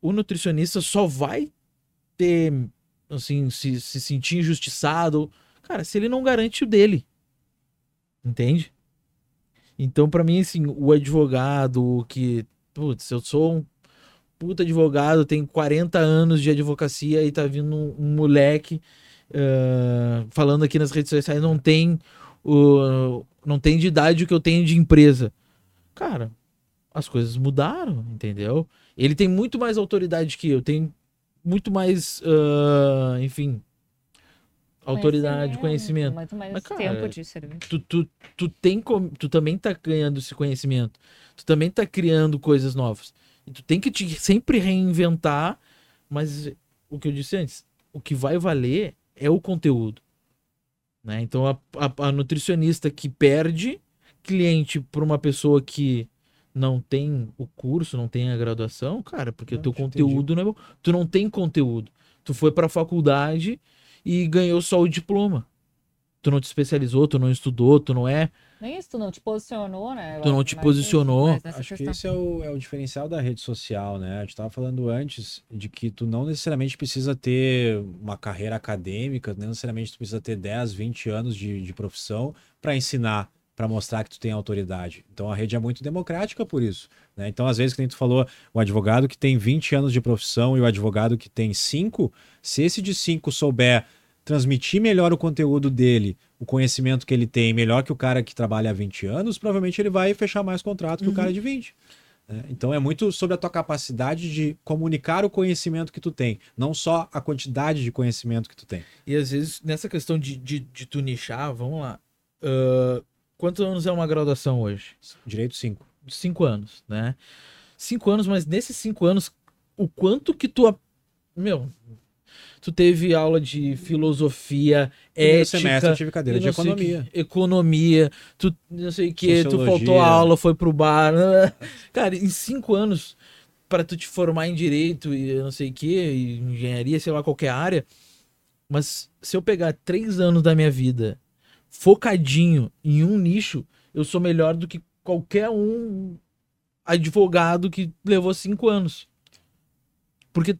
o nutricionista só vai ter, assim, se, se sentir injustiçado, cara, se ele não garante o dele. Entende? Então, para mim, assim, o advogado que, putz, eu sou um puta advogado, tenho 40 anos de advocacia e tá vindo um, um moleque uh, falando aqui nas redes sociais, não tem o, não tem de idade o que eu tenho de empresa. Cara, as coisas mudaram, entendeu? Ele tem muito mais autoridade que eu, tem muito mais, uh, enfim, autoridade, conhecimento.
Muito mais Mas, cara, tempo de serviço.
Tu, tu, tu, tem, tu também tá ganhando esse conhecimento. Tu também tá criando coisas novas. E tu tem que te sempre reinventar, mas o que eu disse antes, o que vai valer é o conteúdo. Né? Então a, a, a nutricionista que perde cliente para uma pessoa que não tem o curso, não tem a graduação, cara, porque não, o teu conteúdo entendi. não é bom. Tu não tem conteúdo. Tu foi para a faculdade e ganhou só o diploma. Tu não te especializou, tu não estudou, tu não é.
Nem isso, tu não te posicionou, né?
Tu não te posicionou.
Acho questão. que esse é o, é o diferencial da rede social, né? A gente estava falando antes de que tu não necessariamente precisa ter uma carreira acadêmica, não necessariamente tu precisa ter 10, 20 anos de, de profissão para ensinar para mostrar que tu tem autoridade. Então a rede é muito democrática por isso. Né? Então, às vezes, que tu falou, o advogado que tem 20 anos de profissão e o advogado que tem 5, se esse de 5 souber transmitir melhor o conteúdo dele, o conhecimento que ele tem, melhor que o cara que trabalha há 20 anos, provavelmente ele vai fechar mais contrato que uhum. o cara de 20. Né? Então é muito sobre a tua capacidade de comunicar o conhecimento que tu tem, não só a quantidade de conhecimento que tu tem.
E às vezes, nessa questão de, de, de tu nichar, vamos lá. Uh, Quantos anos é uma graduação hoje?
Direito 5.
Cinco anos, né? Cinco anos, mas nesses cinco anos, o quanto que tu. Meu, tu teve aula de filosofia, Primeiro ética. semestre
eu tive cadeira de economia.
Que, economia, tu não sei o que, tu faltou a aula, foi pro bar. Cara, em cinco anos, para tu te formar em direito e não sei o que, engenharia, sei lá, qualquer área. Mas se eu pegar três anos da minha vida focadinho em um nicho, eu sou melhor do que qualquer um advogado que levou cinco anos. Porque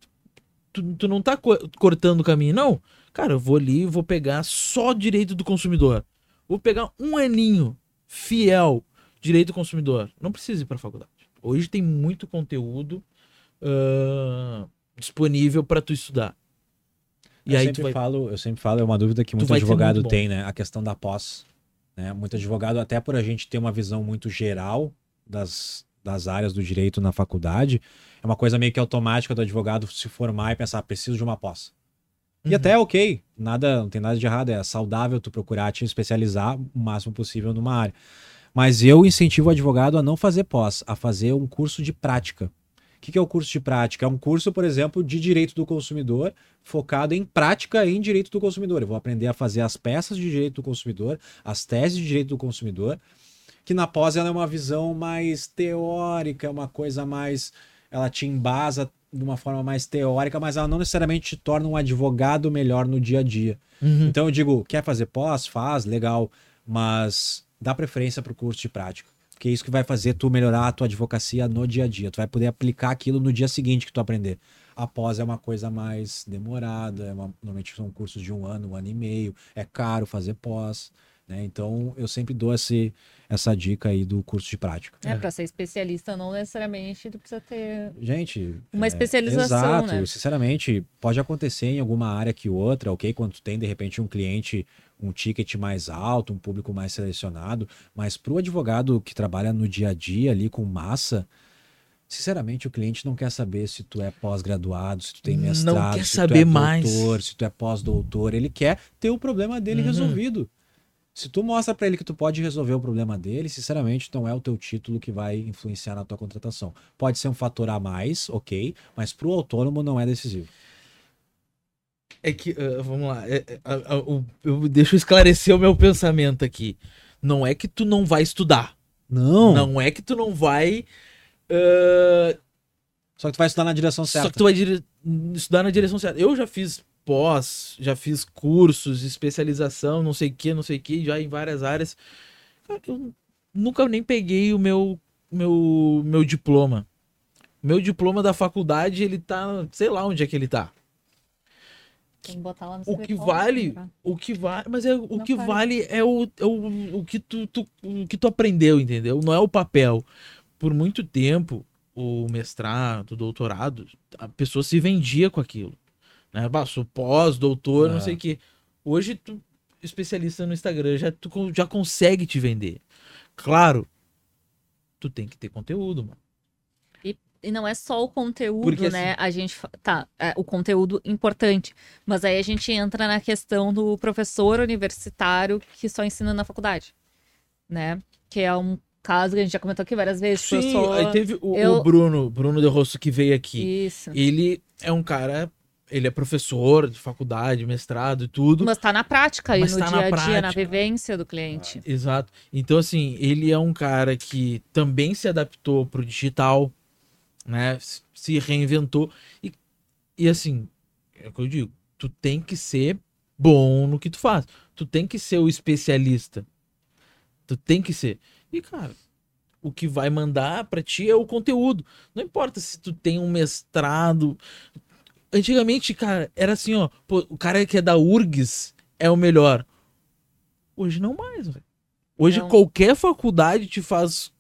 tu, tu não tá co cortando o caminho, não. Cara, eu vou ali vou pegar só direito do consumidor. Vou pegar um aninho fiel direito do consumidor. Não precisa ir para faculdade. Hoje tem muito conteúdo uh, disponível para tu estudar.
E eu aí sempre vai... falo, eu sempre falo, é uma dúvida que muito advogado muito tem, né? A questão da pós. Né? Muito advogado, até por a gente ter uma visão muito geral das, das áreas do direito na faculdade, é uma coisa meio que automática do advogado se formar e pensar, preciso de uma pós. Uhum. E até é ok, nada, não tem nada de errado, é saudável tu procurar te especializar o máximo possível numa área. Mas eu incentivo o advogado a não fazer pós, a fazer um curso de prática. O que, que é o curso de prática? É um curso, por exemplo, de direito do consumidor, focado em prática em direito do consumidor. Eu vou aprender a fazer as peças de direito do consumidor, as teses de direito do consumidor, que na pós ela é uma visão mais teórica, é uma coisa mais. Ela te embasa de uma forma mais teórica, mas ela não necessariamente te torna um advogado melhor no dia a dia. Uhum. Então eu digo, quer fazer pós? Faz, legal, mas dá preferência para o curso de prática que é isso que vai fazer tu melhorar a tua advocacia no dia a dia. Tu vai poder aplicar aquilo no dia seguinte que tu aprender. A pós é uma coisa mais demorada, é uma, normalmente são cursos de um ano, um ano e meio, é caro fazer pós. Né? Então eu sempre dou esse, essa dica aí do curso de prática.
É, para ser especialista não necessariamente tu precisa ter
Gente,
uma é, especialização,
exato,
né?
Sinceramente, pode acontecer em alguma área que outra, ok? Quando tu tem de repente um cliente um ticket mais alto, um público mais selecionado, mas para o advogado que trabalha no dia a dia ali com massa, sinceramente o cliente não quer saber se tu é pós-graduado, se tu tem mestrado,
não quer
se
saber
tu é
mais.
doutor, se tu é pós-doutor, ele quer ter o problema dele uhum. resolvido. Se tu mostra para ele que tu pode resolver o problema dele, sinceramente, não é o teu título que vai influenciar na tua contratação. Pode ser um fator a mais, ok, mas para o autônomo não é decisivo.
É que, uh, vamos lá, é, é, uh, eu, deixa eu esclarecer o meu pensamento aqui. Não é que tu não vai estudar.
Não.
Não é que tu não vai. Uh...
Só que tu vai estudar na direção certa. Só que
tu vai dire... estudar na direção certa. Eu já fiz pós, já fiz cursos, especialização, não sei o que, não sei o que, já em várias áreas. Eu nunca nem peguei o meu, meu, meu diploma. Meu diploma da faculdade, ele tá. Sei lá onde é que ele tá.
Tem que botar lá no
o que vale, o que vale, mas é, o não que vale é o, é o, o que tu, tu, o que tu aprendeu, entendeu? Não é o papel. Por muito tempo, o mestrado, o doutorado, a pessoa se vendia com aquilo. Né? Sou pós, doutor, não sei o que. Hoje, tu, especialista no Instagram, já, tu já consegue te vender. Claro, tu tem que ter conteúdo, mano.
E e não é só o conteúdo, Porque, né? Assim... A gente. Tá, é, o conteúdo importante. Mas aí a gente entra na questão do professor universitário que só ensina na faculdade. Né? Que é um caso que a gente já comentou aqui várias vezes.
Sim, sou... aí teve o, eu... o, Bruno, Bruno de Rosso que veio aqui. Isso. Ele é um cara. Ele é professor de faculdade, mestrado e tudo.
Mas tá na prática aí, no tá dia a dia, prática. na vivência do cliente.
Ah, exato. Então, assim, ele é um cara que também se adaptou pro digital né? Se reinventou. E, e assim, é o que eu digo, tu tem que ser bom no que tu faz. Tu tem que ser o especialista. Tu tem que ser. E, cara, o que vai mandar para ti é o conteúdo. Não importa se tu tem um mestrado. Antigamente, cara, era assim, ó. Pô, o cara que é da URGS é o melhor. Hoje não mais, velho. Hoje não. qualquer faculdade te faz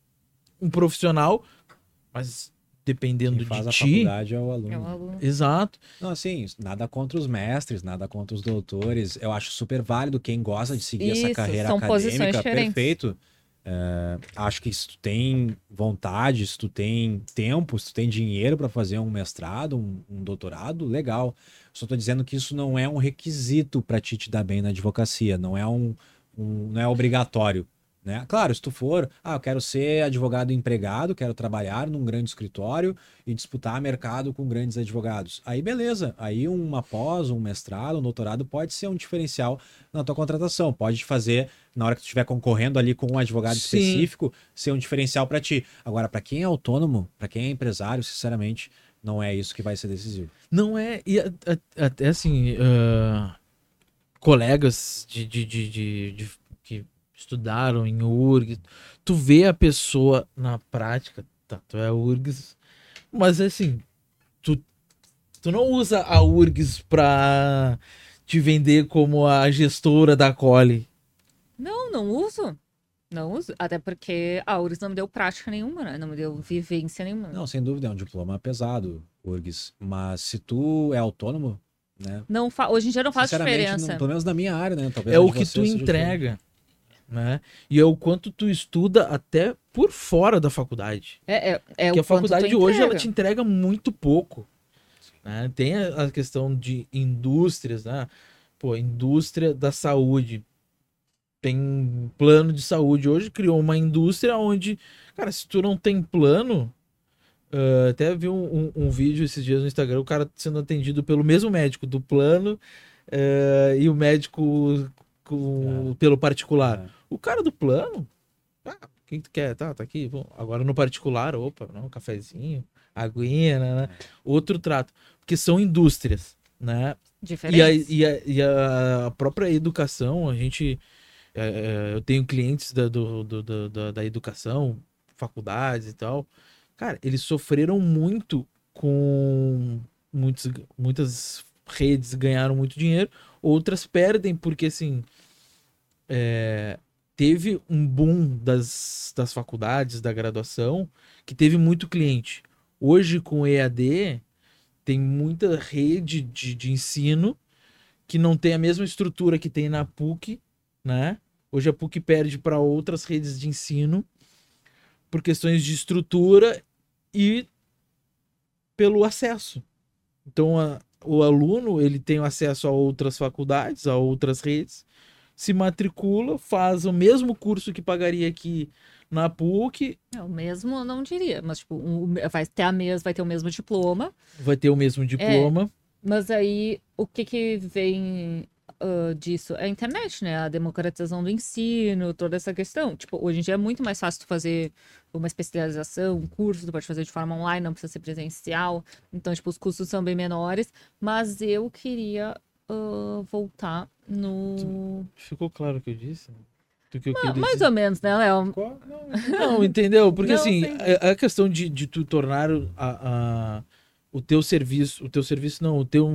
um profissional, mas dependendo Quem faz de a ti.
faculdade é o aluno. É o aluno.
Exato.
Não, assim, nada contra os mestres, nada contra os doutores. Eu acho super válido quem gosta de seguir Isso, essa carreira acadêmica, perfeito. É, acho que se tu tem vontade, se tu tem tempo, se tu tem dinheiro para fazer um mestrado, um, um, doutorado, legal. Só tô dizendo que isso não é um requisito para ti te dar bem na advocacia, não é um, um não é obrigatório. Né? Claro, se tu for, ah, eu quero ser advogado empregado, quero trabalhar num grande escritório e disputar mercado com grandes advogados. Aí beleza, aí uma pós, um mestrado, um doutorado pode ser um diferencial na tua contratação, pode fazer na hora que tu estiver concorrendo ali com um advogado Sim. específico, ser um diferencial para ti. Agora, para quem é autônomo, para quem é empresário, sinceramente, não é isso que vai ser decisivo.
Não é, e até assim, uh, colegas de, de, de, de estudaram em URGS, tu vê a pessoa na prática, tá, tu é URGS, mas assim, tu, tu não usa a URGS pra te vender como a gestora da Cole.
Não, não uso. Não uso, até porque a URGS não me deu prática nenhuma, né? Não me deu vivência nenhuma.
Não, sem dúvida, é um diploma pesado, URGS. Mas se tu é autônomo, né?
Não fa... Hoje em dia não faz diferença.
Não, pelo menos na minha área, né?
Talvez é o que tu entrega né? E é o quanto tu estuda até por fora da faculdade.
É, é, é
Porque a faculdade hoje ela te entrega muito pouco. Né? Tem a, a questão de indústrias, né? Pô, indústria da saúde. Tem plano de saúde. Hoje criou uma indústria onde, cara, se tu não tem plano, Uh, até vi um, um, um, vídeo esses dias no Instagram, o cara sendo atendido pelo mesmo médico do plano uh, e o médico com, é. pelo particular. É. O cara do plano, ah, quem tu quer? Tá, tá aqui. Bom, agora no particular, opa, não, cafezinho, aguinha, né, né? Outro trato. Porque são indústrias, né? E a, e a, e a própria educação, a gente. É, é, eu tenho clientes da, do, do, do, da, da educação, faculdades e tal. Cara, eles sofreram muito com muitos, muitas redes ganharam muito dinheiro, outras perdem porque assim é, teve um boom das, das faculdades, da graduação, que teve muito cliente. Hoje, com EAD, tem muita rede de, de ensino que não tem a mesma estrutura que tem na PUC, né? Hoje a PUC perde para outras redes de ensino por questões de estrutura e pelo acesso. Então, a, o aluno ele tem acesso a outras faculdades, a outras redes, se matricula, faz o mesmo curso que pagaria aqui na PUC.
É, o mesmo eu não diria, mas tipo, um, vai ter a mesma, vai ter o mesmo diploma.
Vai ter o mesmo diploma. É,
mas aí o que que vem uh, disso? É a internet, né? A democratização do ensino, toda essa questão. Tipo, hoje em dia é muito mais fácil tu fazer uma especialização, um curso, tu pode fazer de forma online, não precisa ser presencial. Então, tipo, os custos são bem menores. Mas eu queria uh, voltar no.
Ficou claro o que eu disse?
Do que eu ah, mais dizer. ou menos, né, Léo?
Não, entendeu? Porque não, assim, a, a, questão de, de tu tornar a, a, o teu serviço, o teu serviço não, o teu,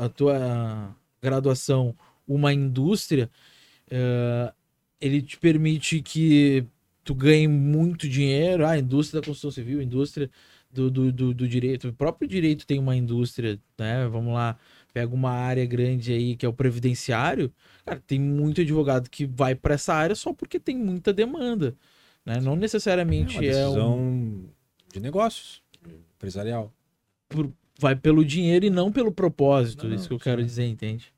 a tua graduação uma indústria, uh, ele te permite que tu ganhe muito dinheiro. Ah, indústria da construção civil, indústria do, do, do, do direito. O próprio direito tem uma indústria, né? Vamos lá pega uma área grande aí que é o previdenciário, cara, tem muito advogado que vai para essa área só porque tem muita demanda, né? Não necessariamente
é, uma
é
um... de negócios. empresarial.
Por, vai pelo dinheiro e não pelo propósito, não, isso que eu quero dizer, entende?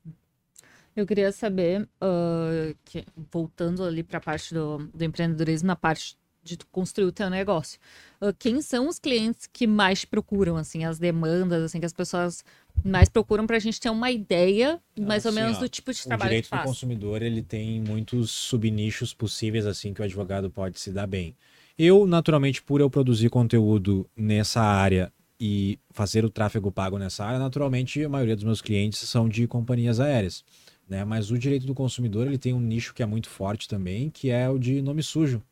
Eu queria saber, uh, que, voltando ali para a parte do, do empreendedorismo, na parte de construir o teu negócio. Uh, quem são os clientes que mais procuram, assim, as demandas, assim, que as pessoas mais procuram para a gente ter uma ideia, mais assim, ou menos, ó, do tipo de trabalho
que faz? O direito do consumidor, ele tem muitos subnichos possíveis, assim, que o advogado pode se dar bem. Eu, naturalmente, por eu produzir conteúdo nessa área e fazer o tráfego pago nessa área, naturalmente, a maioria dos meus clientes são de companhias aéreas. Né? Mas o direito do consumidor ele tem um nicho que é muito forte também, que é o de nome sujo.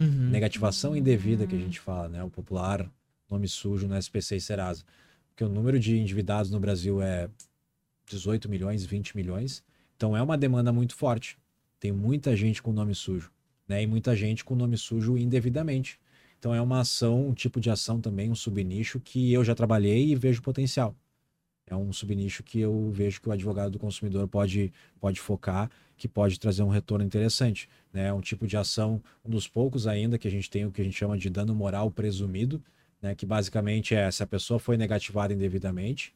Uhum. Negativação indevida que a gente fala, né? O popular nome sujo no SPC e Serasa. Porque o número de endividados no Brasil é 18 milhões, 20 milhões. Então é uma demanda muito forte. Tem muita gente com nome sujo, né? E muita gente com nome sujo indevidamente. Então é uma ação, um tipo de ação também, um subnicho que eu já trabalhei e vejo potencial é um subnicho que eu vejo que o advogado do consumidor pode, pode focar, que pode trazer um retorno interessante. Né? É um tipo de ação, um dos poucos ainda que a gente tem o que a gente chama de dano moral presumido, né? que basicamente é se a pessoa foi negativada indevidamente,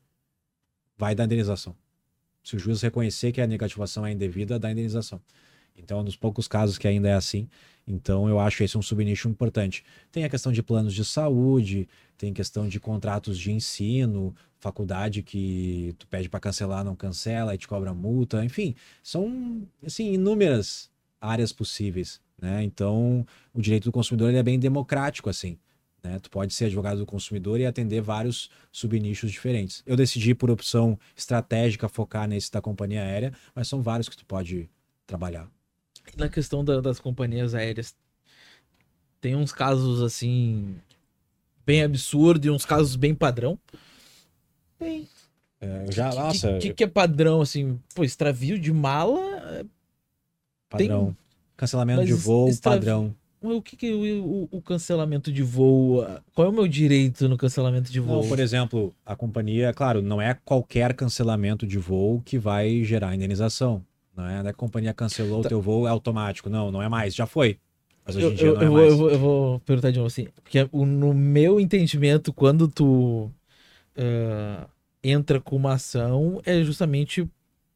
vai dar indenização. Se o juiz reconhecer que a negativação é indevida, dá indenização. Então, é um dos poucos casos que ainda é assim. Então, eu acho esse um subnicho importante. Tem a questão de planos de saúde, tem questão de contratos de ensino, faculdade que tu pede para cancelar, não cancela, e te cobra multa, enfim, são assim inúmeras áreas possíveis, né? Então, o direito do consumidor ele é bem democrático assim, né? Tu pode ser advogado do consumidor e atender vários subnichos diferentes. Eu decidi por opção estratégica focar nesse da companhia aérea, mas são vários que tu pode trabalhar.
Na questão da, das companhias aéreas, tem uns casos assim bem absurdo e uns casos bem padrão.
Tem. É, já, que, nossa.
O que, que, é padrão, assim? Pô, extravio de mala. É,
padrão. Tem... Cancelamento Mas de voo, extravio... padrão.
O que, que o, o, cancelamento de voo? Qual é o meu direito no cancelamento de voo?
Não, por exemplo, a companhia, claro, não é qualquer cancelamento de voo que vai gerar indenização. Não é, não é a companhia cancelou tá. o teu voo, é automático. Não, não é mais, já foi. Mas hoje em dia
eu,
não é
eu,
mais.
Eu vou, eu vou perguntar de novo assim, porque no meu entendimento, quando tu uh, entra com uma ação, é justamente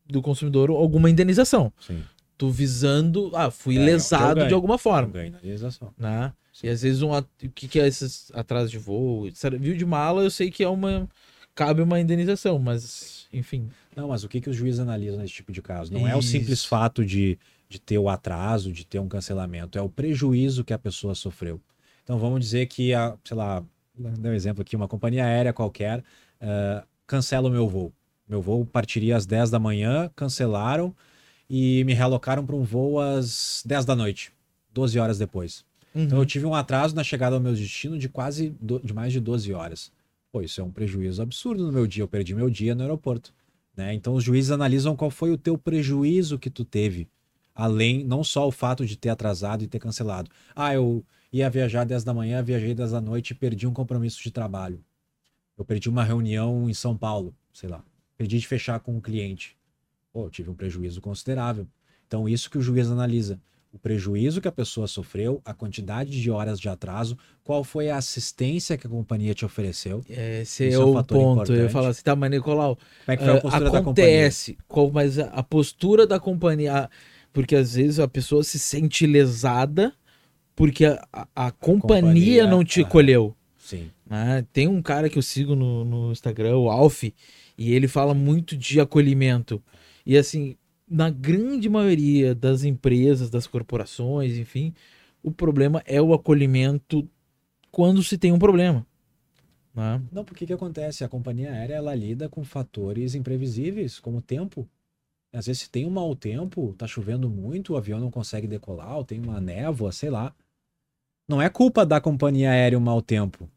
do consumidor alguma indenização.
Sim.
Tu visando, ah, fui é, lesado de alguma forma.
Ganho indenização.
Né? E às vezes um, o que, que é esses atrasos de voo? Viu de mala, eu sei que é uma. Cabe uma indenização, mas, enfim.
Não, mas o que, que os juízes analisam nesse tipo de caso? Não Isso. é o simples fato de, de ter o atraso, de ter um cancelamento, é o prejuízo que a pessoa sofreu. Então vamos dizer que, a, sei lá, dar um exemplo aqui, uma companhia aérea qualquer uh, cancela o meu voo. Meu voo partiria às 10 da manhã, cancelaram e me realocaram para um voo às 10 da noite, 12 horas depois. Uhum. Então eu tive um atraso na chegada ao meu destino de quase do, de mais de 12 horas. Pô, isso é um prejuízo absurdo no meu dia. Eu perdi meu dia no aeroporto. Né? Então os juízes analisam qual foi o teu prejuízo que tu teve, além não só o fato de ter atrasado e ter cancelado. Ah, eu ia viajar 10 da manhã, viajei 10 da noite e perdi um compromisso de trabalho. Eu perdi uma reunião em São Paulo, sei lá. Perdi de fechar com um cliente. Pô, tive um prejuízo considerável. Então, isso que o juiz analisa. O prejuízo que a pessoa sofreu, a quantidade de horas de atraso, qual foi a assistência que a companhia te ofereceu.
Esse é, é um o ponto. Importante. Eu falo assim, tá, mas Nicolau, como é que foi a eh, postura acontece, da companhia? Mas a postura da companhia, porque às vezes a pessoa se sente lesada porque a, a, a companhia, companhia, não te colheu.
Sim.
Né? Tem um cara que eu sigo no, no Instagram, o Alf, e ele fala muito de acolhimento. E assim, na grande maioria das empresas, das corporações, enfim, o problema é o acolhimento quando se tem um problema. Né?
Não, porque que acontece? A companhia aérea ela lida com fatores imprevisíveis, como o tempo. Às vezes, se tem um mau tempo, tá chovendo muito, o avião não consegue decolar, ou tem uma névoa, sei lá. Não é culpa da companhia aérea o mau tempo.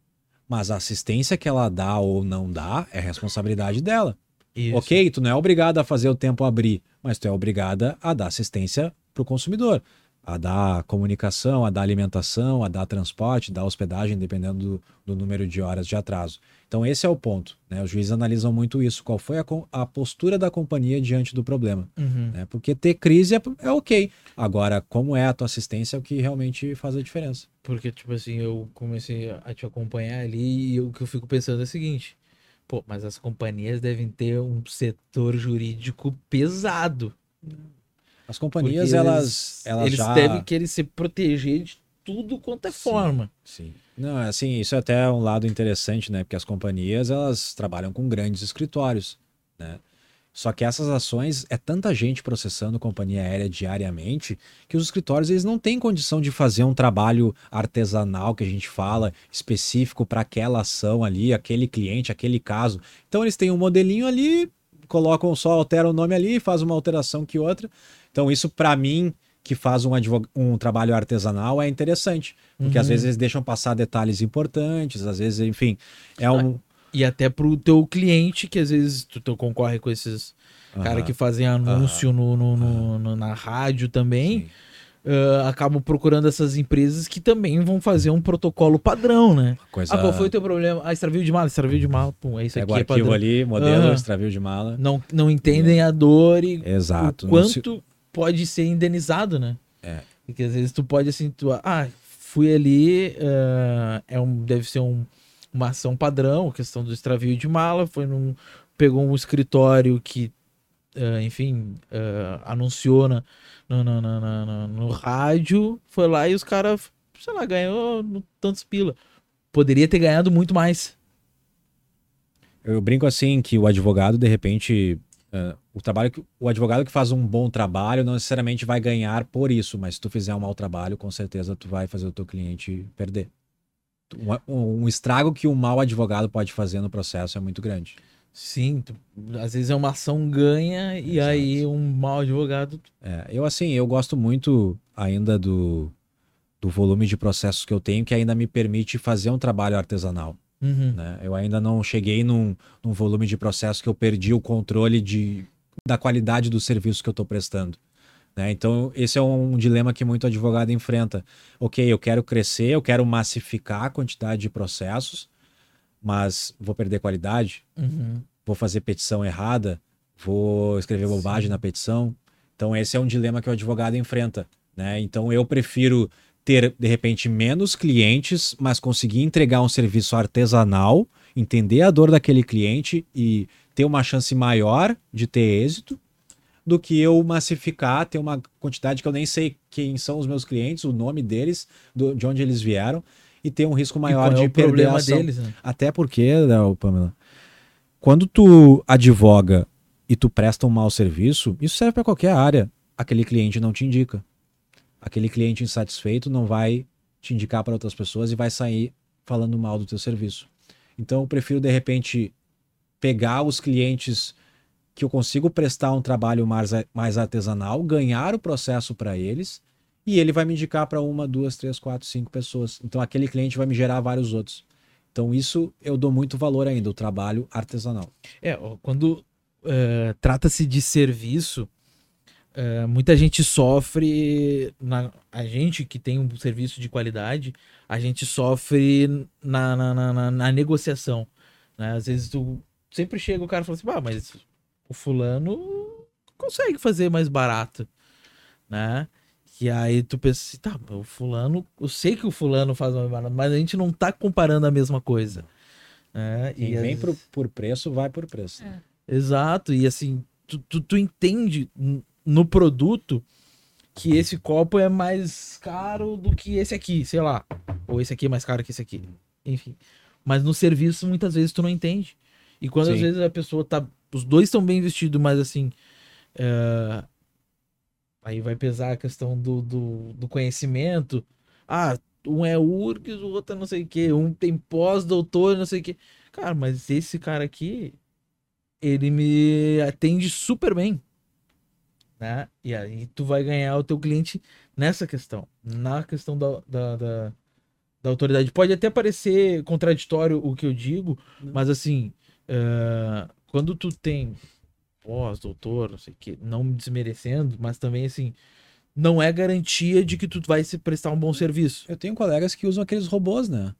Mas a assistência que ela dá ou não dá é responsabilidade dela. Isso. Ok, tu não é obrigada a fazer o tempo abrir, mas tu é obrigada a dar assistência para o consumidor. a dar comunicação, a dar alimentação, a dar transporte, dar hospedagem, dependendo do, do, número de horas de atraso. Então, esse é o ponto. Né? Os juízes analisam muito isso. Qual foi a, a postura da companhia diante do problema? Uhum. Né? Porque ter crise é, é, ok. Agora, como é a tua assistência é o que realmente faz a diferença.
Porque, tipo assim, eu comecei a te acompanhar ali e o que eu fico pensando é o seguinte. Pô, mas as companhias devem ter um setor jurídico pesado.
As companhias, elas, elas
eles
já...
devem querer se proteger de tudo quanto é
sim,
forma.
Sim. Não, assim, isso é até um lado interessante, né? Porque as companhias, elas trabalham com grandes escritórios, né? Só que essas ações é tanta gente processando companhia aérea diariamente que os escritórios eles não têm condição de fazer um trabalho artesanal que a gente fala específico para aquela ação ali, aquele cliente, aquele caso. Então eles têm um modelinho ali, colocam só alteram o nome ali, faz uma alteração que outra. Então, isso, para mim, que faz um, um trabalho artesanal, é interessante. Porque uhum. às vezes eles deixam passar detalhes importantes, às vezes, enfim, é um.
E até pro teu cliente, que às vezes tu, tu concorre com esses uhum. caras que fazem anúncio uhum. no, no, no, na rádio também. Uh, acabam procurando essas empresas que também vão fazer um protocolo padrão, né? Coisa... Ah, qual foi o teu problema? Ah, extravio de mala, extravio de mala, pum, é isso
Pega
aqui.
o arquivo é ali, modelo, uhum. extravio de mala.
Não, não entendem a dor e
Exato.
o quanto pode ser indenizado, né?
É.
Porque às vezes tu pode assim, tu, ah, fui ali, uh, é um, deve ser um, uma ação padrão, questão do extravio de mala, foi num, pegou um escritório que, uh, enfim, uh, anunciou na, no, no, no, no, rádio, foi lá e os caras, sei lá, ganhou tantos pila. Poderia ter ganhado muito mais.
Eu brinco assim que o advogado, de repente, Uh, o trabalho que, o advogado que faz um bom trabalho não necessariamente vai ganhar por isso, mas se tu fizer um mau trabalho, com certeza tu vai fazer o teu cliente perder. Um, um estrago que um mau advogado pode fazer no processo é muito grande.
Sim, tu, às vezes é uma ação ganha e Exato. aí um mau advogado.
É, eu assim, eu gosto muito ainda do, do volume de processos que eu tenho que ainda me permite fazer um trabalho artesanal. Uhum. Né? Eu ainda não cheguei num, num volume de processo que eu perdi o controle de, da qualidade do serviço que eu estou prestando. Né? Então, esse é um dilema que muito advogado enfrenta. Ok, eu quero crescer, eu quero massificar a quantidade de processos, mas vou perder qualidade, uhum. vou fazer petição errada, vou escrever bobagem Sim. na petição. Então, esse é um dilema que o advogado enfrenta. Né? Então, eu prefiro ter, de repente, menos clientes, mas conseguir entregar um serviço artesanal, entender a dor daquele cliente e ter uma chance maior de ter êxito do que eu massificar, ter uma quantidade que eu nem sei quem são os meus clientes, o nome deles, do, de onde eles vieram, e ter um risco maior de é perder a ação. Deles, né? Até porque, né, Pamela, quando tu advoga e tu presta um mau serviço, isso serve para qualquer área. Aquele cliente não te indica aquele cliente insatisfeito não vai te indicar para outras pessoas e vai sair falando mal do teu serviço. Então eu prefiro de repente pegar os clientes que eu consigo prestar um trabalho mais, mais artesanal, ganhar o processo para eles e ele vai me indicar para uma, duas, três, quatro, cinco pessoas. Então aquele cliente vai me gerar vários outros. Então isso eu dou muito valor ainda, o trabalho artesanal.
É, quando uh, trata-se de serviço, Uh, muita gente sofre, na, a gente que tem um serviço de qualidade, a gente sofre na, na, na, na negociação. Né? Às vezes tu sempre chega o cara e fala assim, ah, mas o fulano consegue fazer mais barato, né? E aí tu pensa assim, tá, o fulano, eu sei que o fulano faz mais barato, mas a gente não tá comparando a mesma coisa. Né?
Quem e vem por, por preço, vai por preço. É.
Exato, e assim, tu, tu, tu entende no produto que esse copo é mais caro do que esse aqui, sei lá. Ou esse aqui é mais caro que esse aqui. Enfim. Mas no serviço, muitas vezes, tu não entende. E quando Sim. às vezes a pessoa tá. Os dois estão bem vestidos, mas assim. É... Aí vai pesar a questão do, do, do, conhecimento. Ah, um é URGS, o outro é não sei o quê. Um tem pós-doutor, não sei o quê. Cara, mas esse cara aqui, ele me atende super bem né? E aí tu vai ganhar o teu cliente nessa questão, na questão da, da, da, da autoridade. Pode até parecer contraditório o que eu digo, não. mas assim, uh, quando tu tem pós, doutor, não sei o que, não me desmerecendo, mas também assim, não é garantia de que tu vai se prestar um bom serviço.
Eu tenho colegas que usam aqueles robôs, né?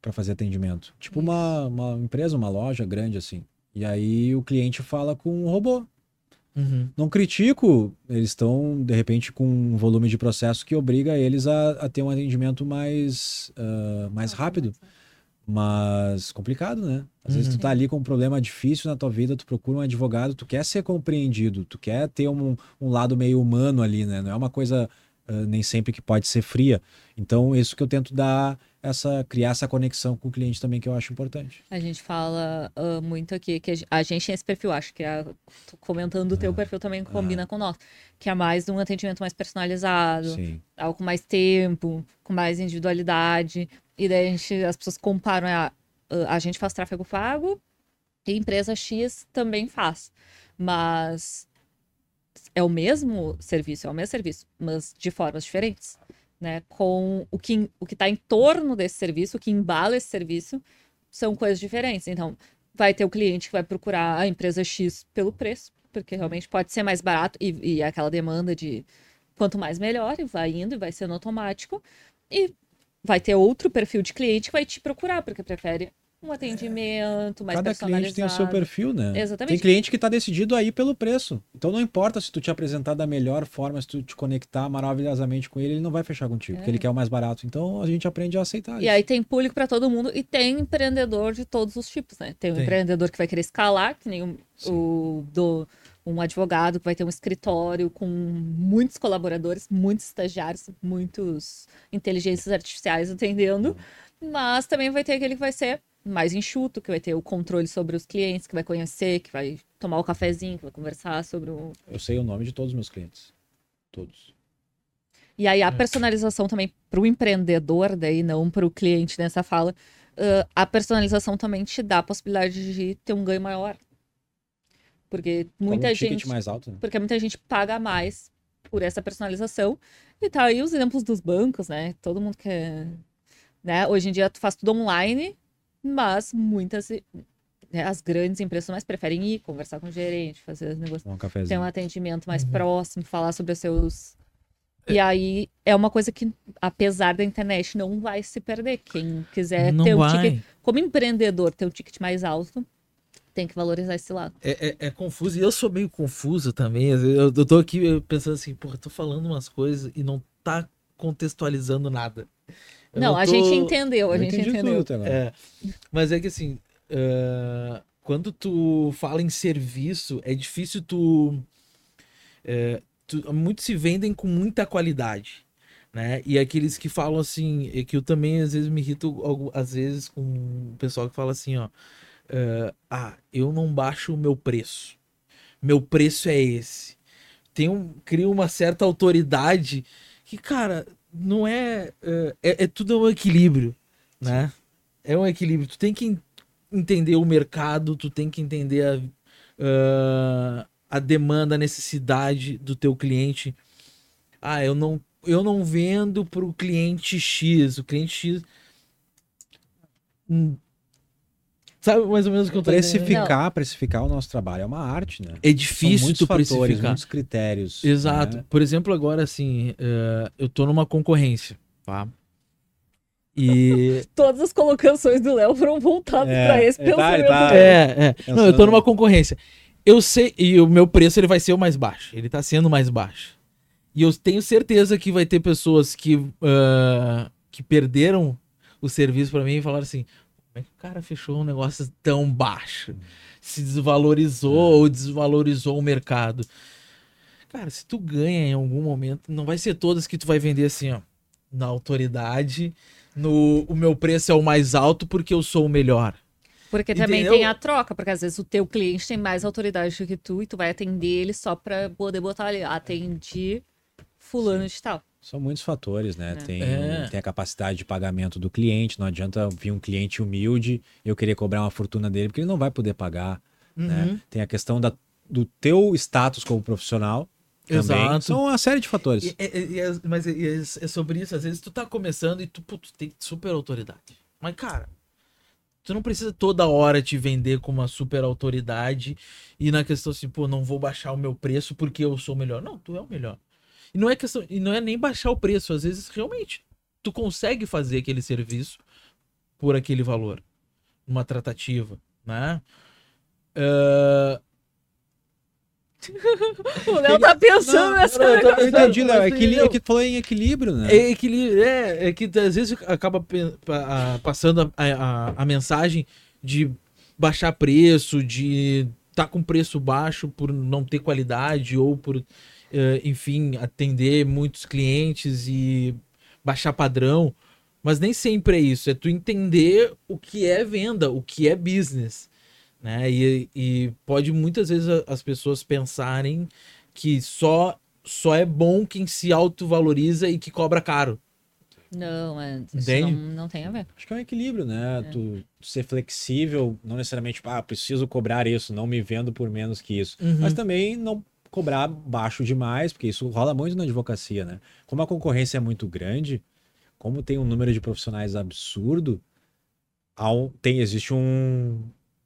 Para fazer atendimento. Tipo uma, uma empresa, uma loja grande assim. E aí o cliente fala com um robô. Uhum. Não critico, eles estão, de repente, com um volume de processo que obriga eles a, a ter um atendimento mais, uh, mais rápido. Mas complicado, né? Às uhum. vezes tu tá ali com um problema difícil na tua vida, tu procura um advogado, tu quer ser compreendido, tu quer ter um, um lado meio humano ali, né? Não é uma coisa uh, nem sempre que pode ser fria. Então, isso que eu tento dar essa criar essa conexão com o cliente também que eu acho importante.
A gente fala uh, muito aqui que a gente tem esse perfil, acho que a, comentando o teu ah, perfil também combina ah. com o nosso, que é mais um atendimento mais personalizado, Sim. algo com mais tempo, com mais individualidade. E daí a gente, as pessoas comparam a, a gente faz tráfego pago e empresa X também faz. Mas é o mesmo serviço, é o mesmo serviço, mas de formas diferentes né? Com o que o que está em torno desse serviço, o que embala esse serviço, são coisas diferentes. Então, vai ter o cliente que vai procurar a empresa X pelo preço, porque realmente pode ser mais barato e, e aquela demanda de quanto mais melhor, e vai indo e vai sendo automático. E vai ter outro perfil de cliente que vai te procurar, porque prefere um atendimento mais Cada cliente
tem o seu perfil, né? Exatamente. Tem cliente que está decidido aí pelo preço. Então não importa se tu te apresentar da melhor forma, se tu te conectar maravilhosamente com ele, ele não vai fechar contigo, é. porque ele quer o mais barato. Então a gente aprende a aceitar.
E isso. aí tem público para todo mundo e tem empreendedor de todos os tipos, né? Tem um tem. empreendedor que vai querer escalar, que nem o, o do um advogado que vai ter um escritório com muitos colaboradores, muitos estagiários, muitos inteligências artificiais atendendo, mas também vai ter aquele que vai ser mais enxuto, que vai ter o controle sobre os clientes, que vai conhecer, que vai tomar o cafezinho, que vai conversar sobre o.
Eu sei o nome de todos os meus clientes. Todos.
E aí a é. personalização também para o empreendedor, daí não para o cliente nessa fala, uh, a personalização também te dá a possibilidade de ter um ganho maior. Porque muita um gente.
mais alto, né?
Porque muita gente paga mais por essa personalização. E tá aí os exemplos dos bancos, né? Todo mundo quer. Né? Hoje em dia tu faz tudo online mas muitas né, as grandes empresas mais preferem ir conversar com o gerente, fazer negócios, um ter um atendimento mais uhum. próximo, falar sobre os seus e aí é uma coisa que, apesar da internet, não vai se perder. Quem quiser não ter um ticket, como empreendedor, ter um ticket mais alto, tem que valorizar esse lado.
É, é, é, confuso, e eu sou meio confuso também. Eu, eu tô aqui pensando assim, porra, tô falando umas coisas e não tá contextualizando nada.
Não, não tô... a gente entendeu, a eu gente entendeu.
É, mas é que assim, uh, quando tu fala em serviço, é difícil tu, uh, tu, Muitos se vendem com muita qualidade. Né? E aqueles que falam assim, que eu também às vezes me irrito, às vezes, com o pessoal que fala assim, ó. Uh, ah, eu não baixo o meu preço. Meu preço é esse. Tem um, cria uma certa autoridade que, cara, não é, é. É, é tudo um equilíbrio, né? É um equilíbrio. Tu tem que entender o mercado, tu tem que entender a, uh, a demanda, a necessidade do teu cliente. Ah, eu não, eu não vendo para o cliente X. O cliente X. Sabe mais ou menos o que eu tô
Precificar, precificar o nosso trabalho é uma arte, né?
É difícil São muitos
fatores, precificar. muitos critérios.
Exato. Né? Por exemplo, agora assim, uh, eu tô numa concorrência, tá?
E. Todas as colocações do Léo foram voltadas é, para esse
pensamento. Tá, tá, é, é. Não, eu tô numa concorrência. Eu sei, e o meu preço ele vai ser o mais baixo. Ele tá sendo mais baixo. E eu tenho certeza que vai ter pessoas que, uh, que perderam o serviço para mim e falaram assim: como é que o cara fechou um negócio tão baixo? Se desvalorizou ou desvalorizou o mercado? Cara, se tu ganha em algum momento, não vai ser todas que tu vai vender assim, ó, na autoridade no o meu preço é o mais alto porque eu sou o melhor.
Porque também Entendeu? tem a troca, porque às vezes o teu cliente tem mais autoridade do que tu e tu vai atender ele só para poder botar ali, atendi fulano de tal.
São muitos fatores, né? É. Tem, é. tem a capacidade de pagamento do cliente, não adianta vir um cliente humilde eu querer cobrar uma fortuna dele, porque ele não vai poder pagar. Né? Uhum. Né? Tem a questão da, do teu status como profissional, Exato. São uma série de fatores. E,
e, e, é, mas é, é, sobre isso, às vezes tu tá começando e tu, tu tem super autoridade. Mas, cara, tu não precisa toda hora te vender como uma super autoridade e na questão assim, pô, não vou baixar o meu preço porque eu sou o melhor. Não, tu é o melhor. E não é questão, e não é nem baixar o preço, às vezes realmente tu consegue fazer aquele serviço por aquele valor, uma tratativa, né? Uh...
o Léo tá pensando não, nessa.
Não, eu, entendi, Léo. É que falou em equilíbrio, né?
É equilíbrio, é, é que às vezes acaba passando a, a, a mensagem de baixar preço, de tá com preço baixo por não ter qualidade ou por, enfim, atender muitos clientes e baixar padrão. Mas nem sempre é isso. É tu entender o que é venda, o que é business. Né? E, e pode muitas vezes as pessoas pensarem que só, só é bom quem se autovaloriza e que cobra caro.
Não, é, não, não, tem a ver.
Acho que é um equilíbrio, né? É. Tu, tu, ser flexível, não necessariamente, ah, preciso cobrar isso, não me vendo por menos que isso. Uhum. Mas também não cobrar baixo demais, porque isso rola muito na advocacia, né? Como a concorrência é muito grande, como tem um número de profissionais absurdo, tem, existe um,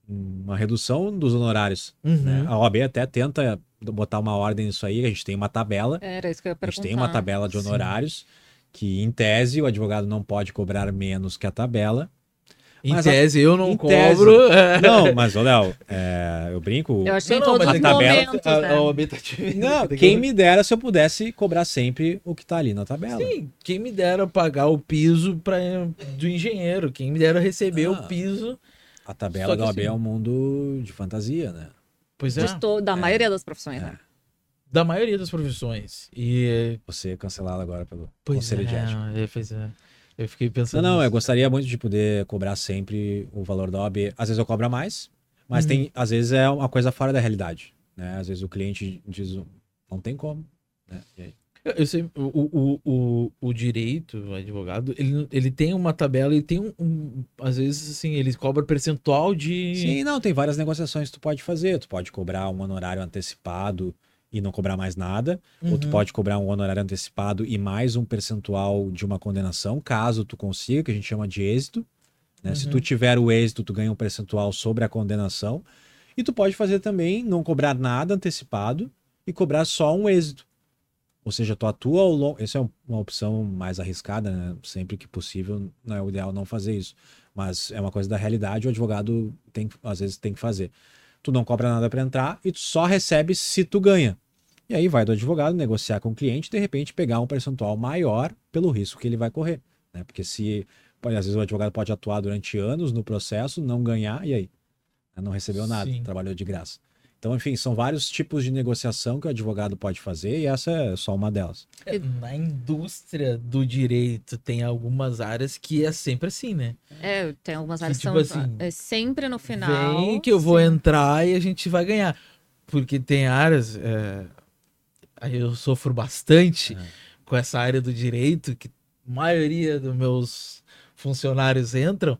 uma redução dos honorários. Uhum. Né? A OAB até tenta botar uma ordem nisso aí, a gente tem uma tabela.
Era isso que eu ia perguntar.
A gente tem uma tabela de honorários. Sim que em tese o advogado não pode cobrar menos que a tabela.
Em tese, a... eu não cobro. Tese...
É. Não, mas, ô Léo, é, eu brinco.
Eu achei não, todos a tabela, momentos, a, né?
a, Não, quem me dera se eu pudesse cobrar sempre o que está ali na tabela. Sim,
quem me dera pagar o piso pra, do engenheiro, quem me dera receber ah, o piso.
A tabela da OAB assim... é um mundo de fantasia, né?
Pois é. da é. maioria das profissões, né?
da maioria das profissões. E
você é cancelado agora pelo pois Conselho é, de Ética.
É, pois é. Eu fiquei pensando.
Não, não, eu gostaria muito de poder cobrar sempre o valor da OAB. Às vezes eu cobro mais, mas uhum. tem, às vezes é uma coisa fora da realidade. Né? Às vezes o cliente diz, não tem como. Né? E aí?
Eu sei, o, o, o, o, direito, o advogado, ele, ele tem uma tabela, ele tem um, um, Às vezes, assim, ele cobra percentual de.
Sim, não, tem várias negociações que tu pode fazer. Tu pode cobrar um honorário antecipado e não cobrar mais nada, uhum. ou tu uhum. pode cobrar um honorário antecipado e mais um percentual de uma condenação, caso tu consiga, que a gente chama de êxito. Né? Uhum. Se tu uhum. tiver o êxito, tu ganha um percentual sobre a condenação. E tu pode fazer também não cobrar nada antecipado e cobrar só um êxito. Ou seja, tu atua ao longo. Essa é uma opção mais arriscada, né? Sempre que possível, não é o ideal não fazer isso. Mas é uma coisa da realidade, o advogado tem, às vezes tem que fazer. Tu não cobra nada para entrar e tu só recebe se tu ganha. E aí vai do advogado negociar com o cliente e de repente pegar um percentual maior pelo risco que ele vai correr. Né? Porque se, pode, às vezes o advogado pode atuar durante anos no processo, não ganhar, e aí? Não recebeu nada, Sim. trabalhou de graça. Então, enfim, são vários tipos de negociação que o advogado pode fazer e essa é só uma delas.
É, na indústria do direito tem algumas áreas que é sempre assim, né?
É, tem algumas áreas que, tipo são assim, é sempre no final.
Vem que eu vou sim. entrar e a gente vai ganhar. Porque tem áreas, é, eu sofro bastante é. com essa área do direito, que a maioria dos meus funcionários entram,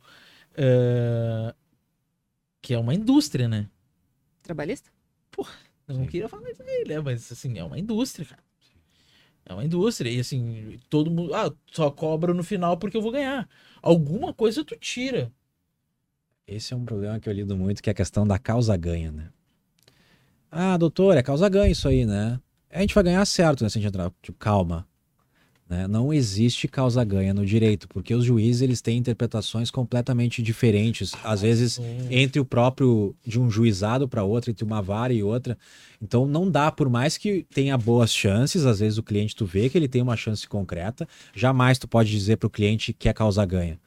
é, que é uma indústria, né?
Trabalhista?
Pô, eu não queria falar isso aí, né? Mas assim, é uma indústria, cara. É uma indústria. E assim, todo mundo. Ah, só cobra no final porque eu vou ganhar. Alguma coisa tu tira.
Esse é um problema que eu lido muito, que é a questão da causa-ganha, né? Ah, doutor, é causa-ganha isso aí, né? a gente vai ganhar certo, né? Se a gente entrar, tipo, calma. Né? Não existe causa-ganha no direito, porque os juízes eles têm interpretações completamente diferentes, às vezes entre o próprio de um juizado para outro, entre uma vara e outra. Então não dá, por mais que tenha boas chances, às vezes o cliente tu vê que ele tem uma chance concreta, jamais tu pode dizer para o cliente que é causa-ganha.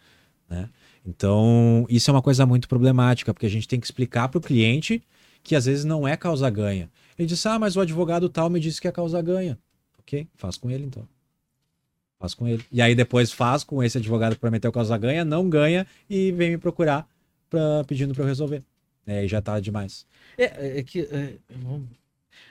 Né? Então isso é uma coisa muito problemática, porque a gente tem que explicar para o cliente que às vezes não é causa-ganha. Ele disse: Ah, mas o advogado tal me disse que a causa ganha. Ok, faz com ele então. Faz com ele. E aí depois faz com esse advogado que prometeu causa ganha, não ganha e vem me procurar pra, pedindo para eu resolver. É, aí já tá demais.
É, é que. É,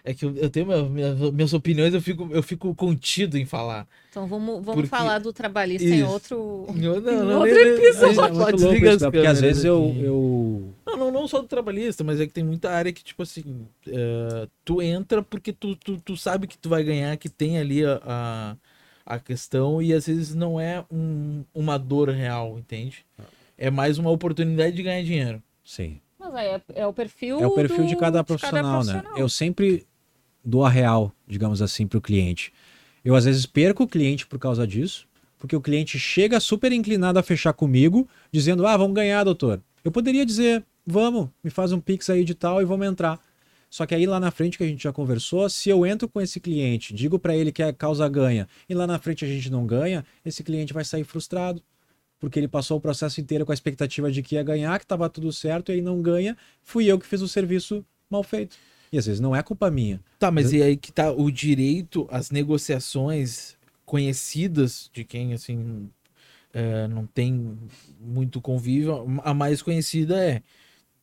é que eu, tenho minha, minha, minhas opiniões, eu fico, eu fico contido em falar.
Então vamos, vamos porque... falar do trabalhista isso. em outro,
não, não, não, outro episódio. É
Pode desligar isso, Porque às vezes eu, eu.
Não, não, não só do trabalhista, mas é que tem muita área que, tipo assim, uh, tu entra porque tu, tu, tu sabe que tu vai ganhar, que tem ali a, a, a questão, e às vezes não é um, uma dor real, entende? É mais uma oportunidade de ganhar dinheiro.
Sim.
Mas aí é, é, o perfil.
É o perfil do, de, cada profissional, de cada profissional, né? Eu sempre dou a real, digamos assim, para o cliente. Eu às vezes perco o cliente por causa disso, porque o cliente chega super inclinado a fechar comigo, dizendo: "Ah, vamos ganhar, doutor". Eu poderia dizer: "Vamos, me faz um pix aí de tal e vamos entrar". Só que aí lá na frente que a gente já conversou, se eu entro com esse cliente, digo para ele que a causa ganha, e lá na frente a gente não ganha, esse cliente vai sair frustrado, porque ele passou o processo inteiro com a expectativa de que ia ganhar, que estava tudo certo, e aí não ganha, fui eu que fiz o serviço mal feito. E às vezes não é culpa minha.
Tá, mas e aí que tá o direito, as negociações conhecidas de quem, assim, é, não tem muito convívio, a mais conhecida é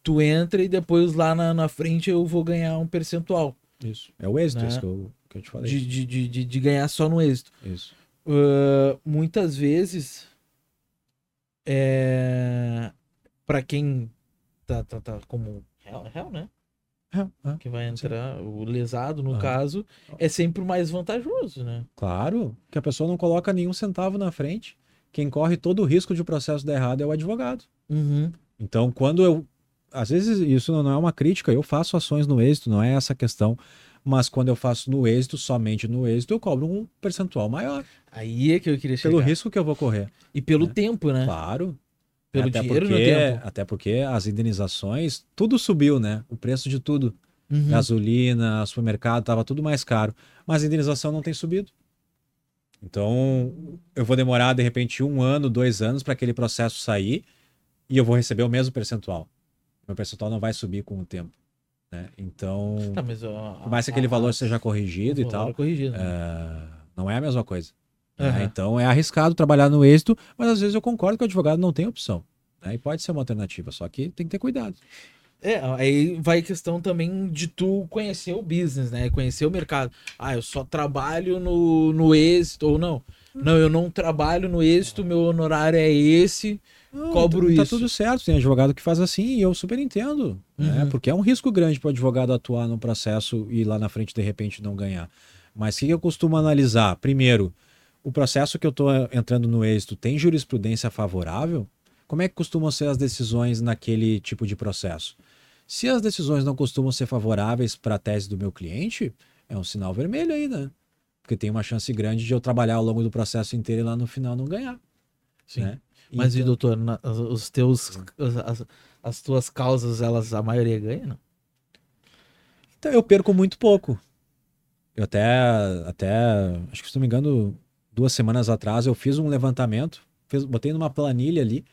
tu entra e depois lá na, na frente eu vou ganhar um percentual.
Isso. É o êxito, né? isso que eu, que eu te falei.
De, de, de, de ganhar só no êxito.
Isso.
Uh, muitas vezes, é, para quem tá, tá, tá como real, real né? É, é, que vai entrar, sim. o lesado, no caso, é sempre o mais vantajoso, né?
Claro, que a pessoa não coloca nenhum centavo na frente. Quem corre todo o risco de o processo dar errado é o advogado.
Uhum.
Então, quando eu às vezes isso não é uma crítica, eu faço ações no êxito, não é essa questão. Mas quando eu faço no êxito, somente no êxito, eu cobro um percentual maior.
Aí é que eu queria chegar.
Pelo risco que eu vou correr.
E pelo né? tempo, né?
Claro.
Pelo até dinheiro
porque,
no tempo.
Até porque as indenizações, tudo subiu, né? O preço de tudo. Uhum. Gasolina, supermercado, tava tudo mais caro. Mas a indenização não tem subido. Então, eu vou demorar, de repente, um ano, dois anos para aquele processo sair e eu vou receber o mesmo percentual meu percentual não vai subir com o tempo. Né? Então,
tá, mas, ó,
por mais que aquele valor seja corrigido e tal,
corrigido,
é, não é a mesma coisa. Uhum. Né? Então é arriscado trabalhar no êxito, mas às vezes eu concordo que o advogado não tem opção. Né? E pode ser uma alternativa, só que tem que ter cuidado.
É, aí vai questão também de tu conhecer o business, né? Conhecer o mercado. Ah, eu só trabalho no, no êxito, ou não. Não, eu não trabalho no êxito, meu honorário é esse. Não, cobro
tá,
isso.
Tá tudo certo, tem advogado que faz assim e eu super entendo. Né? Uhum. Né? Porque é um risco grande para o advogado atuar no processo e lá na frente de repente não ganhar. Mas o que eu costumo analisar? Primeiro, o processo que eu estou entrando no êxito tem jurisprudência favorável? Como é que costumam ser as decisões naquele tipo de processo? Se as decisões não costumam ser favoráveis para a tese do meu cliente, é um sinal vermelho aí, né? Porque tem uma chance grande de eu trabalhar ao longo do processo inteiro e lá no final não ganhar. Sim. Né?
Mas então... e doutor, na, os teus as, as, tuas causas, elas a maioria ganha, não?
Então eu perco muito pouco. Eu até até acho que se não me engano, duas semanas atrás eu fiz um levantamento, fiz, botei numa planilha ali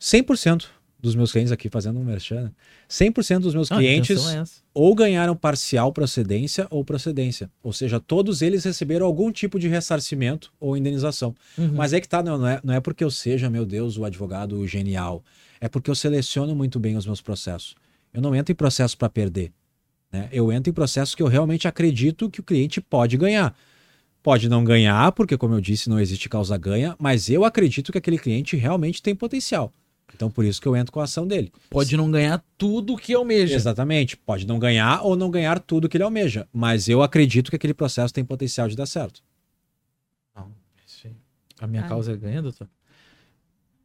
100% dos meus clientes aqui fazendo um merchan, 100% dos meus ah, clientes é ou ganharam parcial procedência ou procedência. Ou seja, todos eles receberam algum tipo de ressarcimento ou indenização. Uhum. Mas é que tá, não, é, não é porque eu seja, meu Deus, o advogado genial. É porque eu seleciono muito bem os meus processos. Eu não entro em processo para perder. Né? Eu entro em processos que eu realmente acredito que o cliente pode ganhar. Pode não ganhar, porque, como eu disse, não existe causa ganha, mas eu acredito que aquele cliente realmente tem potencial. Então, por isso que eu entro com a ação dele.
Pode não ganhar tudo que almeja.
Exatamente. Pode não ganhar ou não ganhar tudo que ele almeja. Mas eu acredito que aquele processo tem potencial de dar certo.
Não, A minha ah. causa é ganha, doutor?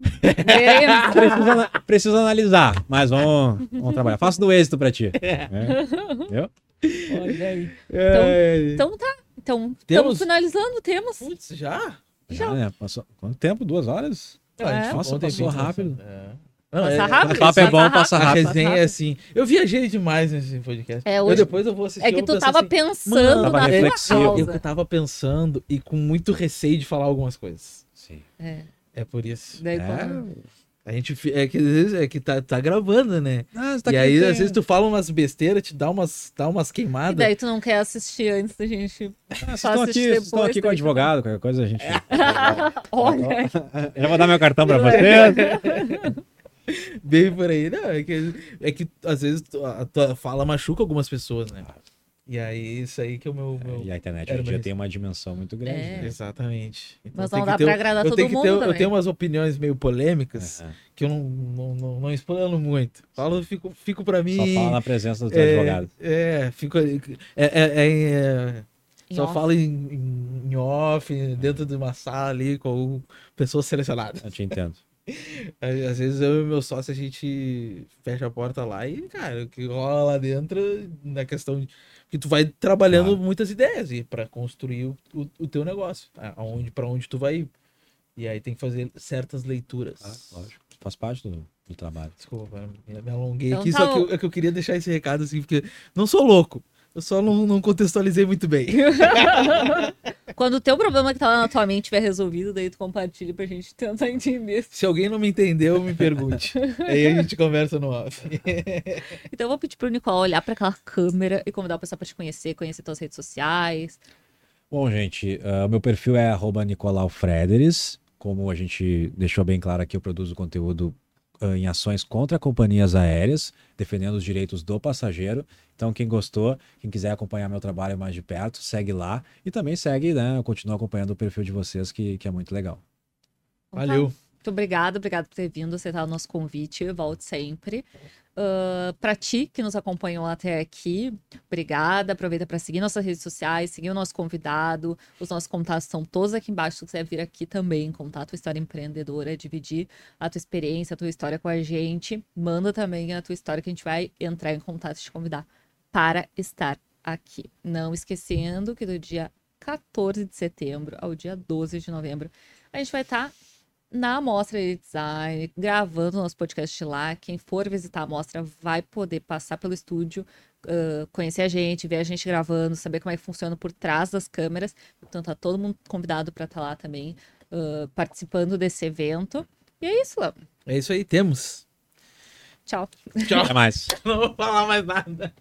precisa, precisa analisar, mas vamos, vamos trabalhar. Faço do êxito pra ti. É.
Entendeu? Olha aí. É. Então, então tá. Então, temos... estamos finalizando, temos.
Putz, já?
Já, já né? Passou quanto tempo? Duas horas?
É. Nossa, passou rápido. É.
Não, passa é, rápido.
O papo é bom, passa rápido.
A resenha é assim. Eu viajei demais nesse podcast.
É, hoje...
eu depois eu vou assistir.
É que tu tava assim, pensando
tava
na
reflexivo.
Eu tava pensando e com muito receio de falar algumas coisas.
Sim.
É.
É por isso.
Daí,
é.
A gente é que às vezes é que tá, tá gravando, né?
Ah, tá
e aí, às vezes, tu fala umas besteiras, te dá umas, dá umas queimadas. E
daí tu não quer assistir antes da gente.
Ah, estão aqui, depois, estão aqui com o advogado, qualquer coisa a gente.
Olha.
Já vou dar meu cartão pra vocês.
Bem por aí. Não, é que, é que às vezes a tua fala machuca algumas pessoas, né? E aí, isso aí que é o meu. meu...
e a internet hoje em dia tem uma dimensão muito grande. É.
Né? Exatamente.
Então, Mas não dá pra agradar todo mundo.
Ter, eu tenho umas opiniões meio polêmicas uhum. que eu não, não, não, não explano muito. Falo, fico, fico pra mim.
Só fala na presença do teu
é,
advogado.
É, fico. É, é, é, é só off. falo em, em, off, dentro de uma sala ali com pessoas selecionadas.
Eu te entendo.
Às vezes eu e meu sócio, a gente fecha a porta lá e, cara, o que rola lá dentro na questão de que tu vai trabalhando claro. muitas ideias e para construir o, o, o, teu negócio, aonde para onde tu vai ir. E aí tem que fazer certas leituras.
Ah, lógico. Faz parte do, do trabalho.
Desculpa, me alonguei então, aqui, tá só que eu, é que eu queria deixar esse recado assim, porque não sou louco. Eu só não, não contextualizei muito bem.
Quando o teu problema que tá lá na tua mente estiver resolvido, daí tu compartilha pra gente tentar entender.
Se alguém não me entendeu, me pergunte. Aí a gente conversa no off.
então eu vou pedir pro Nicole olhar para aquela câmera e convidar o pessoal pra te conhecer, conhecer tuas redes sociais.
Bom, gente, uh, o meu perfil é arroba Nicolau Frederis. Como a gente deixou bem claro aqui, eu produzo conteúdo em ações contra companhias aéreas, defendendo os direitos do passageiro. Então, quem gostou, quem quiser acompanhar meu trabalho mais de perto, segue lá. E também segue, né? Continua acompanhando o perfil de vocês, que, que é muito legal.
Valeu.
Muito obrigada, obrigado por ter vindo, aceitar o nosso convite. Volte sempre. Uh, para ti que nos acompanhou até aqui, obrigada. Aproveita para seguir nossas redes sociais, seguir o nosso convidado. Os nossos contatos estão todos aqui embaixo. Se quiser vir aqui também, contar a tua história empreendedora, dividir a tua experiência, a tua história com a gente, manda também a tua história que a gente vai entrar em contato e te convidar para estar aqui. Não esquecendo que do dia 14 de setembro ao dia 12 de novembro, a gente vai estar na Mostra de Design, gravando nosso podcast lá. Quem for visitar a mostra vai poder passar pelo estúdio, uh, conhecer a gente, ver a gente gravando, saber como é que funciona por trás das câmeras. Então tá todo mundo convidado para estar tá lá também, uh, participando desse evento. E é isso, Léo.
É isso aí, temos.
Tchau.
Tchau. Até mais.
Não vou falar mais nada.